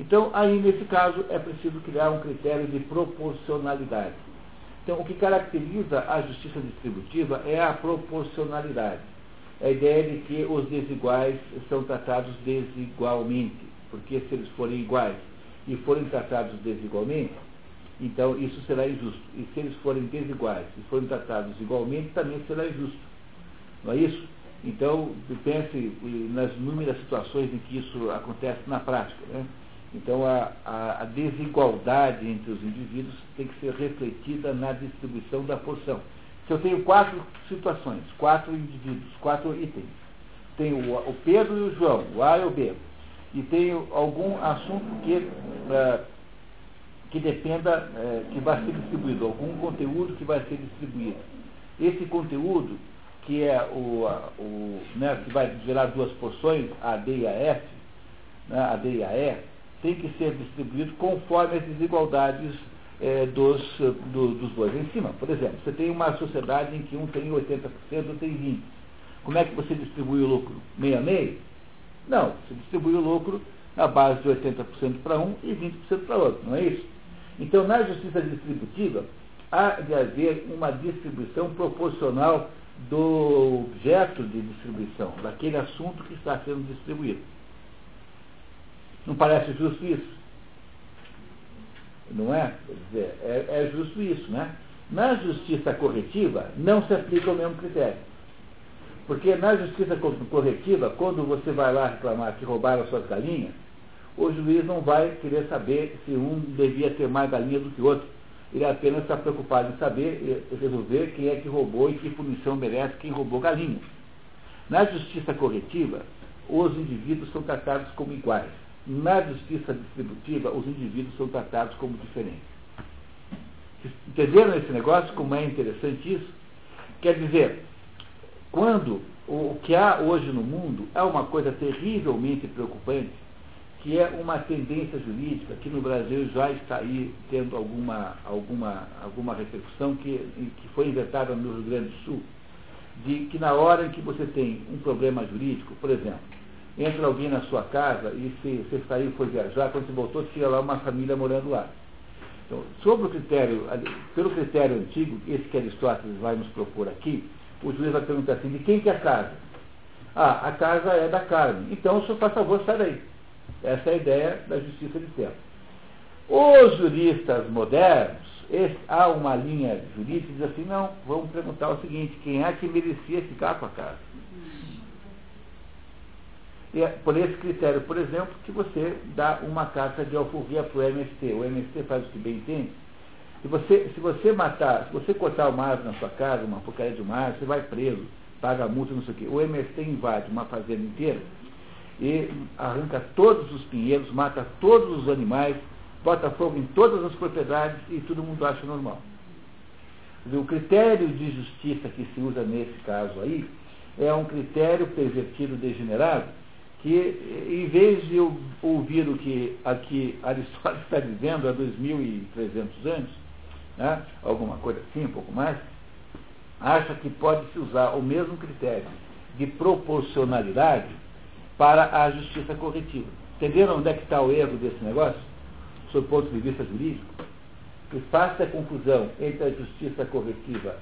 Então, aí, nesse caso, é preciso criar um critério de proporcionalidade. Então, o que caracteriza a justiça distributiva é a proporcionalidade. A ideia de que os desiguais são tratados desigualmente, porque se eles forem iguais e forem tratados desigualmente, então isso será injusto. E se eles forem desiguais e forem tratados igualmente, também será injusto. Não é isso? Então, pense nas inúmeras situações em que isso acontece na prática. Né? Então, a, a, a, desigualdade entre os indivíduos tem que ser refletida na distribuição da porção. Se eu tenho quatro situações, quatro indivíduos, quatro itens, tenho o, Pedro e o João, o A e o B, e tenho algum assunto que, uh, que dependa, uh, que vai ser distribuído, algum conteúdo que vai ser distribuído. Esse conteúdo que é o, o né, que vai gerar duas porções, a D e a F, né, a D e a E, tem que ser distribuído conforme as desigualdades é, dos, do, dos dois em cima. Por exemplo, você tem uma sociedade em que um tem 80%, outro tem 20%. Como é que você distribui o lucro? Meia meia? Não, você distribui o lucro na base de 80% para um e 20% para outro, não é isso? Então, na justiça distributiva, há de haver uma distribuição proporcional do objeto de distribuição, daquele assunto que está sendo distribuído. Não parece justo isso? Não é? Quer dizer, é, é justo isso, né? Na justiça corretiva, não se aplica o mesmo critério. Porque na justiça corretiva, quando você vai lá reclamar que roubaram suas galinhas, o juiz não vai querer saber se um devia ter mais galinhas do que o outro. Ele apenas está preocupado em saber e resolver quem é que roubou e que punição merece quem roubou galinha. Na justiça corretiva, os indivíduos são tratados como iguais. Na justiça distributiva, os indivíduos são tratados como diferentes. Entenderam esse negócio? Como é interessante isso? Quer dizer, quando o que há hoje no mundo é uma coisa terrivelmente preocupante, que é uma tendência jurídica que no Brasil já está aí tendo alguma, alguma, alguma repercussão que, que foi inventada no Rio Grande do Sul, de que na hora em que você tem um problema jurídico, por exemplo, entra alguém na sua casa e se você saiu foi viajar, quando você voltou tinha lá uma família morando lá. Então, sobre o critério, pelo critério antigo, esse que Aristóteles vai nos propor aqui, o juiz vai perguntar assim, de quem que é a casa? Ah, a casa é da Carmen. Então, o senhor faz favor, sai daí. Essa é a ideia da justiça de tempo. Os juristas modernos, esse, há uma linha jurídica que diz assim, não, vamos perguntar o seguinte, quem é que merecia ficar com a casa? E é por esse critério, por exemplo, que você dá uma carta de alforria para o MST. O MST faz o que bem entende. Se você, se você matar, se você cortar uma árvore na sua casa, uma porcaria de uma árvore, você vai preso, paga multa, não sei o quê. O MST invade uma fazenda inteira e arranca todos os pinheiros, mata todos os animais, bota fogo em todas as propriedades e todo mundo acha normal. O critério de justiça que se usa nesse caso aí é um critério pervertido, degenerado, que em vez de ouvir o que aqui Aristóteles está dizendo há 2.300 anos, né, alguma coisa assim, um pouco mais, acha que pode-se usar o mesmo critério de proporcionalidade para a justiça corretiva. Entenderam onde é que está o erro desse negócio? Sob o ponto de vista jurídico? Que faz a confusão entre a justiça corretiva,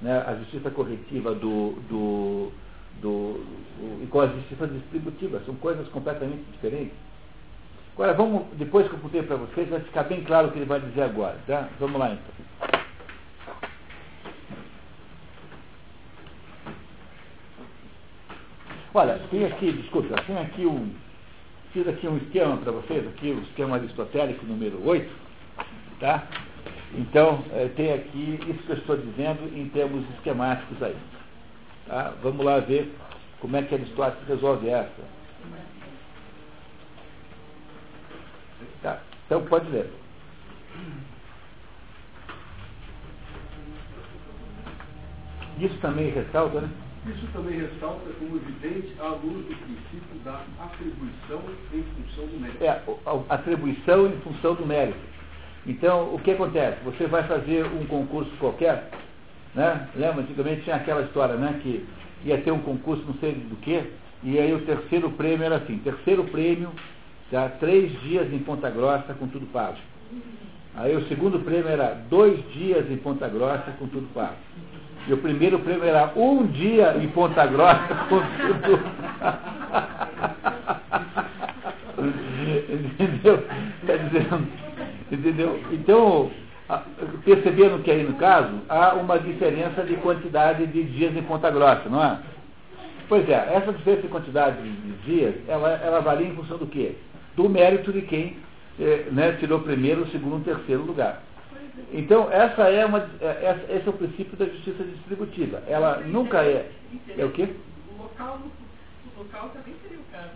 né, a justiça corretiva do, do, do, do, e com a justiça distributiva. São coisas completamente diferentes. Agora, vamos, depois que eu contei para vocês, vai ficar bem claro o que ele vai dizer agora. Tá? Vamos lá então. Olha, tem aqui, desculpa, tem aqui um. Fiz aqui um esquema para vocês, aqui o esquema aristotélico número 8, tá? Então, é, tem aqui isso que eu estou dizendo em termos esquemáticos aí. Tá? Vamos lá ver como é que Aristóteles resolve essa. Tá. Então, pode ler. Isso também ressalta, né? Isso também ressalta como evidente a luz do princípio da atribuição em função do mérito. É, atribuição em função do mérito. Então, o que acontece? Você vai fazer um concurso qualquer, né? Lembra, antigamente tinha aquela história, né? Que ia ter um concurso não sei do que, e aí o terceiro prêmio era assim, terceiro prêmio, já três dias em Ponta Grossa com tudo pago. Aí o segundo prêmio era dois dias em Ponta Grossa com tudo pago. E o primeiro prêmio era um dia em Ponta Grossa com tudo. entendeu? Quer dizer, entendeu? Então, percebendo que aí no caso há uma diferença de quantidade de dias em Ponta Grossa, não é? Pois é, essa diferença de quantidade de dias, ela, ela varia em função do quê? Do mérito de quem eh, né, tirou primeiro, segundo, terceiro lugar. Então, essa é uma, essa, esse é o princípio da justiça distributiva. Ela nunca é. É o quê? O local, o local também seria o caso.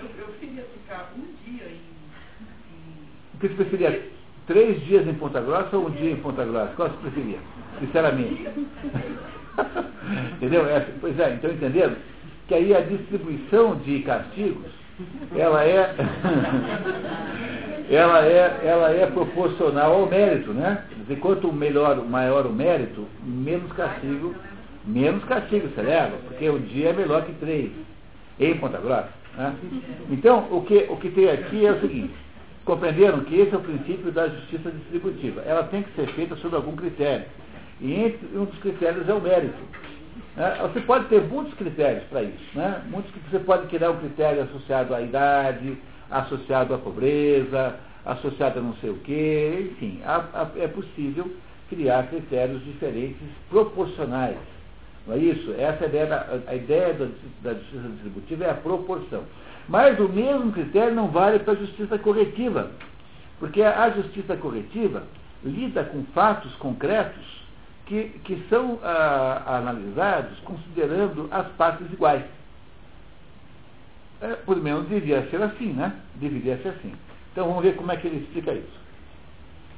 Eu, eu queria ficar um dia em. em... O que você preferia? Três dias em Ponta Grossa ou um dia em Ponta Grossa? Qual você preferia? Sinceramente. Entendeu? É, pois é, então entenderam? Que aí a distribuição de castigos, ela é. ela é, ela é proporcional ao mérito, né? Dizer, quanto melhor, maior o mérito, menos castigo, menos castigo você leva, porque um dia é melhor que três, em Ponta Grossa. Né? Então, o que, o que tem aqui é o seguinte, compreenderam que esse é o princípio da justiça distributiva. Ela tem que ser feita sob algum critério. E entre um dos critérios é o mérito. Né? Você pode ter muitos critérios para isso. Né? Muitos, você pode criar um critério associado à idade, associado à pobreza, associado a não sei o quê, enfim, é possível criar critérios diferentes proporcionais. Não é isso? Essa é a ideia da, a ideia da, da justiça distributiva é a proporção. Mas o mesmo critério não vale para a justiça corretiva. Porque a justiça corretiva lida com fatos concretos que, que são ah, analisados considerando as partes iguais. É, por menos deveria ser assim, né? Deveria ser assim. Então vamos ver como é que ele explica isso.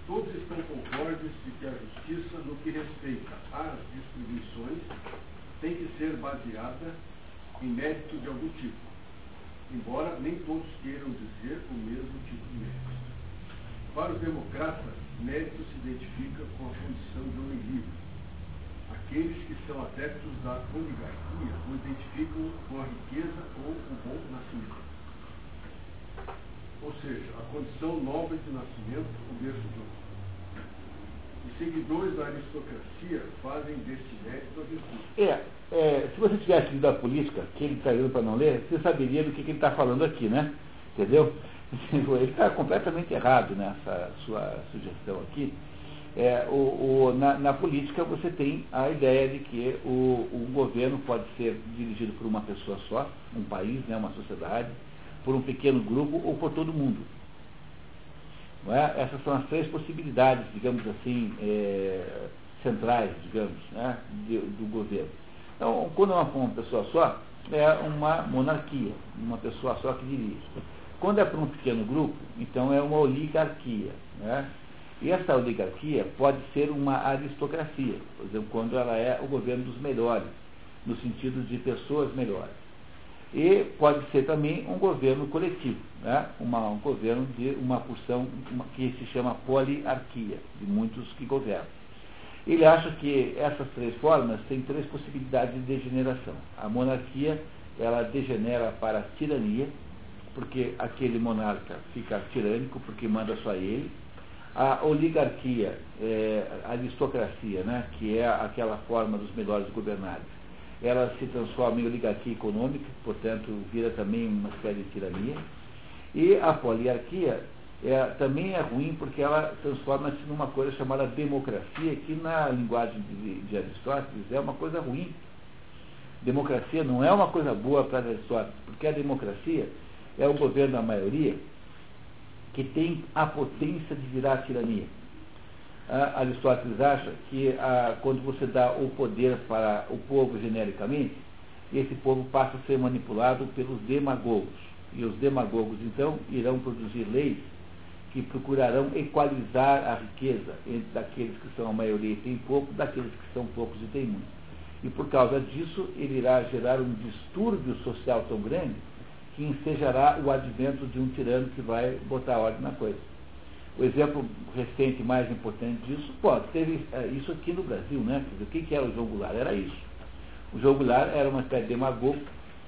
Todos estão concordes de que a justiça, no que respeita às distribuições, tem que ser baseada em mérito de algum tipo, embora nem todos queiram dizer o mesmo tipo de mérito. Para os democratas, mérito se identifica com a condição de homem livre. Aqueles que são adeptos da oligarquia o identificam com a riqueza ou o bom nascimento. Ou seja, a condição nobre de nascimento, o berço de. Os seguidores da aristocracia fazem desse mérito a virtude. É, é, se você tivesse lido a política, que ele está para não ler, você saberia do que, que ele está falando aqui, né? Entendeu? Ele está completamente errado nessa sua sugestão aqui. É, o, o, na, na, política você tem a ideia de que o, o, governo pode ser dirigido por uma pessoa só, um país, né, uma sociedade, por um pequeno grupo ou por todo mundo. É? Essas são as três possibilidades, digamos assim, é, centrais, digamos, né, de, do governo. Então, quando é uma, uma pessoa só, é uma monarquia, uma pessoa só que dirige. Quando é para um pequeno grupo, então é uma oligarquia. Né? E essa oligarquia pode ser uma aristocracia, por exemplo, quando ela é o governo dos melhores, no sentido de pessoas melhores. E pode ser também um governo coletivo, né? uma, um governo de uma porção uma, que se chama poliarquia, de muitos que governam. Ele acha que essas três formas têm três possibilidades de degeneração. A monarquia, ela degenera para a tirania, porque aquele monarca fica tirânico, porque manda só ele. A oligarquia, é, a aristocracia, né, que é aquela forma dos melhores governados, ela se transforma em oligarquia econômica, portanto, vira também uma espécie de tirania. E a poliarquia é, também é ruim porque ela transforma-se numa coisa chamada democracia, que na linguagem de, de Aristóteles é uma coisa ruim. Democracia não é uma coisa boa para Aristóteles, porque a democracia é o governo da maioria que tem a potência de virar tirania. Ah, Aristóteles acha que ah, quando você dá o poder para o povo genericamente, esse povo passa a ser manipulado pelos demagogos. E os demagogos, então, irão produzir leis que procurarão equalizar a riqueza entre daqueles que são a maioria e têm pouco, daqueles que são poucos e têm muito. E por causa disso, ele irá gerar um distúrbio social tão grande que ensejará o advento de um tirano que vai botar ordem na coisa. O exemplo recente mais importante disso, pode teve é, isso aqui no Brasil, né? O que, que era o João Goulart? Era isso. O João Goulart era uma espécie de demagogo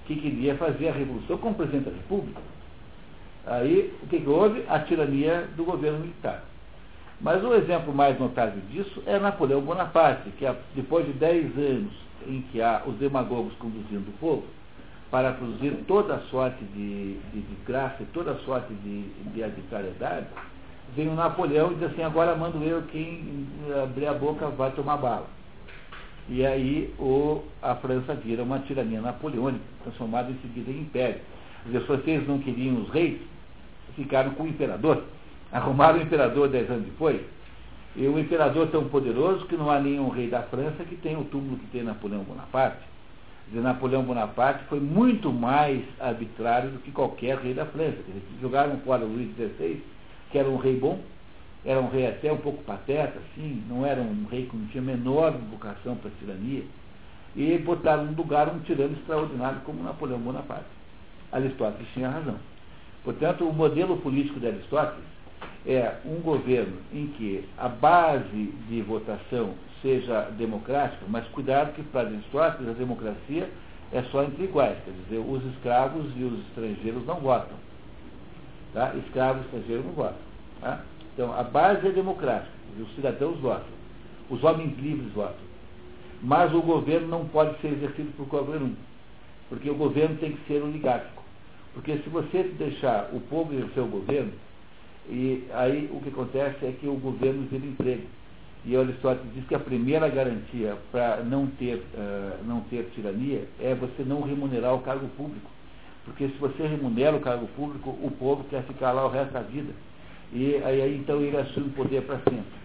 que queria fazer a revolução como presidente da República. Aí, o que, que houve? A tirania do governo militar. Mas o exemplo mais notável disso é Napoleão Bonaparte, que depois de 10 anos em que há os demagogos conduzindo o povo, para produzir toda sorte de, de desgraça e toda sorte de, de arbitrariedade, vem o Napoleão e diz assim, agora mando eu quem abrir a boca vai tomar bala. E aí o, a França vira uma tirania napoleônica, transformada em seguida em império. Os franceses não queriam os reis, ficaram com o imperador. Arrumaram o imperador dez anos depois. E o imperador tão poderoso que não há nenhum rei da França que tenha o túmulo que tem Napoleão Bonaparte de Napoleão Bonaparte foi muito mais arbitrário do que qualquer rei da França. Dizer, jogaram fora o Luís XVI, que era um rei bom, era um rei até um pouco pateta, assim, não era um rei que não tinha menor vocação para tirania, e botaram no lugar um tirano extraordinário como Napoleão Bonaparte. Aristóteles tinha razão. Portanto, o modelo político de Aristóteles é um governo em que a base de votação seja democrática, mas cuidado que para Aristóteles a democracia é só entre iguais, quer dizer, os escravos e os estrangeiros não votam. Tá? Escravos e estrangeiros não votam. Tá? Então, a base é democrática, os cidadãos votam, os homens livres votam. Mas o governo não pode ser exercido por qualquer um, porque o governo tem que ser oligárquico. Porque se você deixar o povo exercer o governo, e aí o que acontece é que o governo vira emprego. E Aristóteles diz que a primeira garantia para não ter, uh, não ter tirania é você não remunerar o cargo público. Porque se você remunera o cargo público, o povo quer ficar lá o resto da vida. E aí então ele assume o poder para sempre.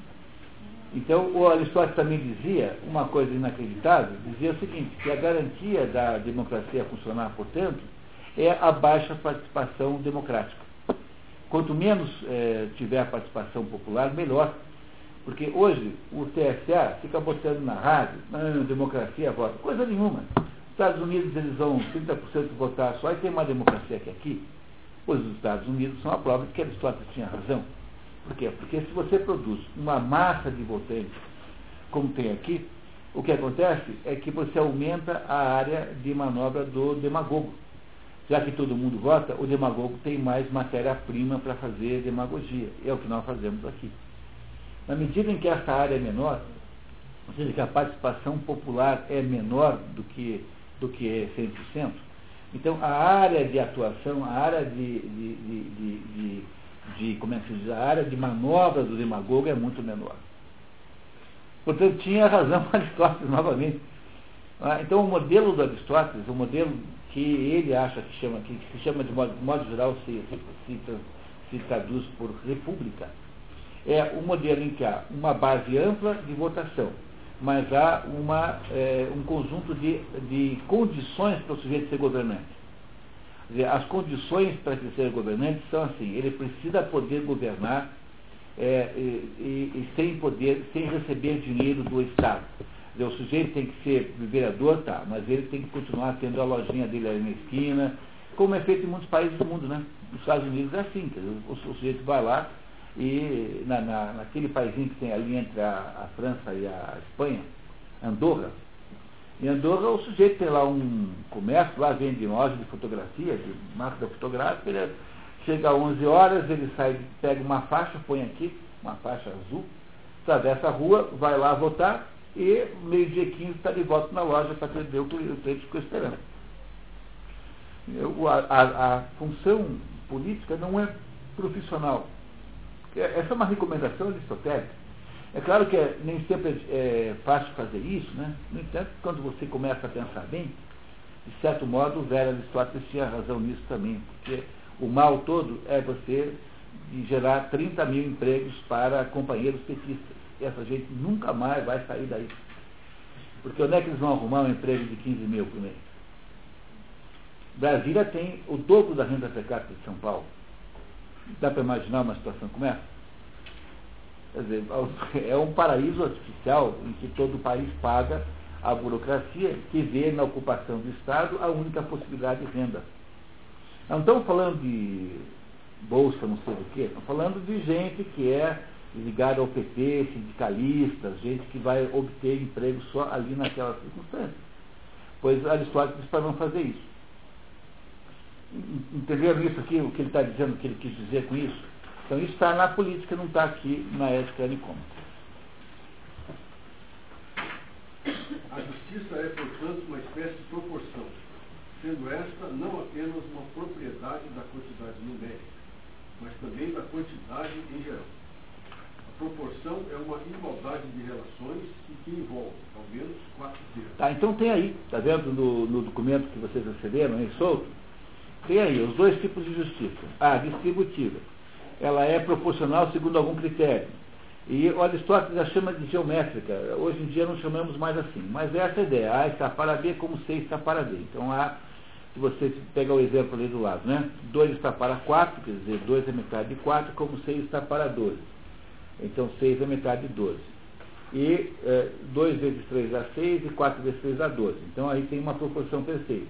Então o Aristóteles também dizia uma coisa inacreditável, dizia o seguinte, que a garantia da democracia funcionar, portanto, é a baixa participação democrática. Quanto menos é, tiver participação popular, melhor. Porque hoje o TSA fica botando na rádio, ah, democracia vota, coisa nenhuma. Estados Unidos eles vão 30% votar só e tem uma democracia que aqui. Pois os Estados Unidos são a prova de que Aristóteles tinha razão. Por quê? Porque se você produz uma massa de votantes, como tem aqui, o que acontece é que você aumenta a área de manobra do demagogo. Já que todo mundo vota, o demagogo tem mais matéria-prima para fazer demagogia. É o que nós fazemos aqui. Na medida em que essa área é menor, ou seja, que a participação popular é menor do que, do que é 100%, então a área de atuação, a área de, de, de, de, como é que se diz, a área de manobra do demagogo é muito menor. Portanto, tinha razão Aristóteles novamente. Ah, então o modelo do Aristóteles, o modelo que ele acha que chama, que se chama de modo, modo geral, se, se, se traduz por república, é o modelo em que há uma base ampla de votação, mas há uma, é, um conjunto de, de condições para o sujeito ser governante. As condições para ele ser governante são assim, ele precisa poder governar é, e, e, e, sem poder, sem receber dinheiro do Estado. O sujeito tem que ser vereador, tá, mas ele tem que continuar tendo a lojinha dele ali na esquina, como é feito em muitos países do mundo, né? Nos Estados Unidos é assim, dizer, o, sujeito vai lá e na, na, naquele país que tem ali entre a, a, França e a Espanha, Andorra, em Andorra o sujeito tem lá um comércio, lá vende loja de fotografia, de máquina fotográfica, ele chega às 11 horas, ele sai, pega uma faixa, põe aqui, uma faixa azul, atravessa a rua, vai lá votar, e meio-dia 15 está de volta na loja para atender o cliente, ficou esperando. A, a, a, função política não é profissional. Essa é uma recomendação aristotélica. É claro que é, nem sempre é, é fácil fazer isso, né? No entanto, quando você começa a pensar bem, de certo modo, o velho Aristóteles tinha razão nisso também, porque o mal todo é você gerar 30 mil empregos para companheiros petistas essa gente nunca mais vai sair daí. Porque onde é que eles vão arrumar um emprego de 15 mil por mês? Brasília tem o dobro da renda per capita de São Paulo. Dá para imaginar uma situação como essa? Quer dizer, é um paraíso artificial em que todo o país paga a burocracia que vê na ocupação do Estado a única possibilidade de renda. Não estamos falando de bolsa, não sei do que, estamos falando de gente que é ligado ao PT, sindicalistas, gente que vai obter emprego só ali naquela circunstância. Pois Aristóteles disse para não fazer isso. Entenderam isso aqui, o que ele está dizendo, o que ele quis dizer com isso? Então isso está na política, não está aqui na ética nicômica. A justiça é, portanto, uma espécie de proporção, sendo esta não apenas uma propriedade da quantidade numérica, mas também da quantidade em geral proporção é uma igualdade de relações e que envolve, ao menos, quatro termos. Tá, então tem aí, está vendo no, no, documento que vocês receberam aí solto? Tem aí os dois tipos de justiça. A distributiva. Ela é proporcional segundo algum critério. E Aristóteles a chama de geométrica. Hoje em dia não chamamos mais assim. Mas é essa a ideia. A está para B como C está para D. Então A, se você pegar o exemplo ali do lado, né? 2 está para 4, quer dizer, 2 é metade de 4, como 6 está para 12. Então 6 é metade de 12. E é, 2 vezes 3 dá 6 e 4 vezes 3 dá 12. Então aí tem uma proporção perfeita.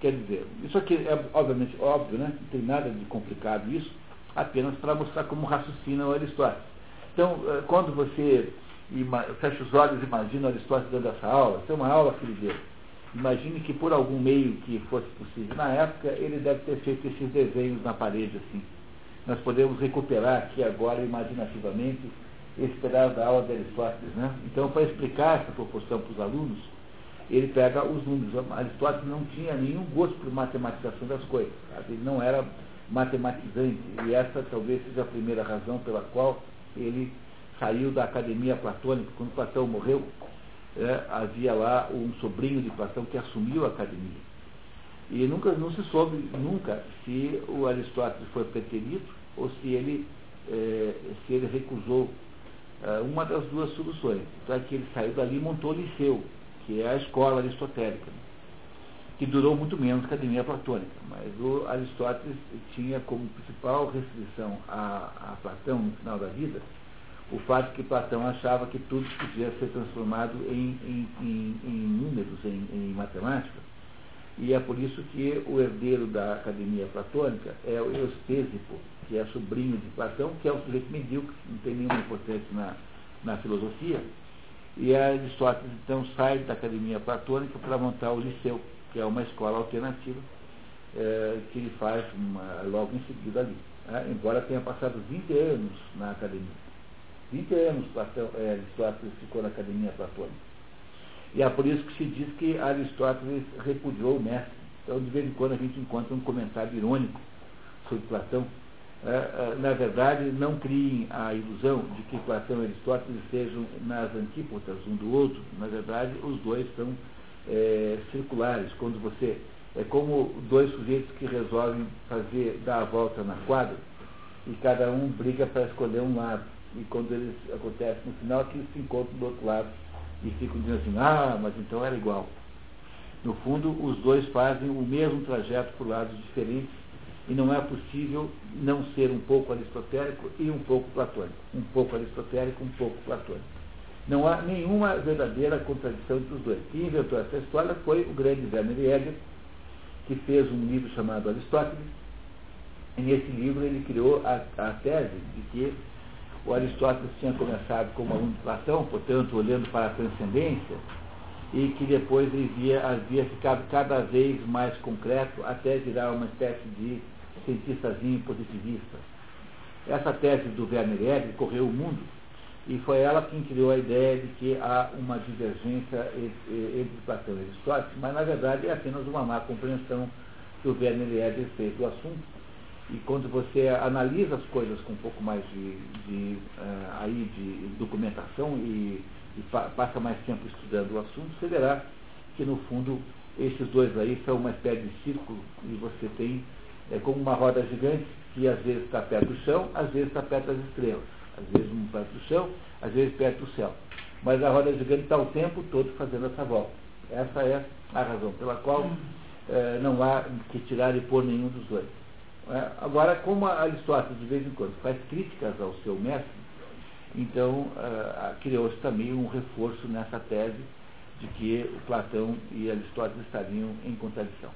Quer dizer, isso aqui é obviamente óbvio, né? não tem nada de complicado isso, apenas para mostrar como raciocina o Aristóteles. Então, é, quando você fecha os olhos e imagina o Aristóteles dando essa aula, isso é uma aula, filho dele. Imagine que por algum meio que fosse possível na época, ele deve ter feito esses desenhos na parede assim nós podemos recuperar aqui agora, imaginativamente, esse pedaço da aula de Aristóteles. Né? Então, para explicar essa proporção para os alunos, ele pega os números. Aristóteles não tinha nenhum gosto por matematização das coisas. Sabe? Ele não era matematizante. E essa talvez seja a primeira razão pela qual ele saiu da academia platônica. Quando Platão morreu, é, havia lá um sobrinho de Platão que assumiu a academia. E nunca, não se soube nunca se o Aristóteles foi preterido ou se ele, é, se ele recusou é, uma das duas soluções. Então é que ele saiu dali e montou o liceu, que é a escola aristotélica, que durou muito menos que a academia platônica. Mas o Aristóteles tinha como principal restrição a, a Platão no final da vida o fato que Platão achava que tudo podia ser transformado em, em, em, em números, em, matemática. E é por isso que o herdeiro da academia platônica é o Eustésipo, que é sobrinho de Platão, que é um sujeito medíocre, não tem nenhuma importância na, na filosofia. E Aristóteles então sai da academia platônica para montar o Liceu, que é uma escola alternativa, é, que ele faz uma, logo em seguida ali. Né? Embora tenha passado 20 anos na academia. 20 anos Platão, é, Aristóteles ficou na academia platônica. E é por isso que se diz que Aristóteles repudiou o mestre. Então, de vez em quando, a gente encontra um comentário irônico sobre Platão. É, é, na verdade, não criem a ilusão de que Platão e Aristóteles estejam nas antípodas um do outro. Na verdade, os dois são é, circulares. Quando você é como dois sujeitos que resolvem fazer dar a volta na quadra e cada um briga para escolher um lado e quando eles acontecem no final, que eles se encontram do outro lado e ficam dizendo assim, ah, mas então era igual. No fundo, os dois fazem o mesmo trajeto por lados diferentes e não é possível não ser um pouco aristotélico e um pouco platônico. Um pouco aristotélico, um pouco platônico. Não há nenhuma verdadeira contradição entre os dois. Quem inventou essa história foi o grande Werner Jäger, que fez um livro chamado Aristóteles. E nesse livro ele criou a, a tese de que o Aristóteles tinha começado como aluno de Platão, portanto, olhando para a transcendência, e que depois havia, havia ficado cada vez mais concreto até virar uma espécie de cientistazinho positivista. Essa tese do Werner Hegel correu o mundo e foi ela quem criou a ideia de que há uma divergência entre Platão e Aristóteles, mas na verdade é apenas uma má compreensão que o Werner Hegel fez do assunto e quando você analisa as coisas com um pouco mais de, de uh, aí de documentação e, e pa, passa mais tempo estudando o assunto, você verá que no fundo esses dois aí são uma espécie de círculo e você tem é como uma roda gigante que às vezes está perto do chão, às vezes está perto das estrelas, às vezes um perto do chão, às vezes perto do céu. Mas a roda gigante está o tempo todo fazendo essa volta. Essa é a razão pela qual é, não há que tirar e pôr nenhum dos dois. É, agora, como Aristóteles de vez em quando faz críticas ao seu mestre, então uh, criou-se também um reforço nessa tese de que Platão e Aristóteles estariam em contradição.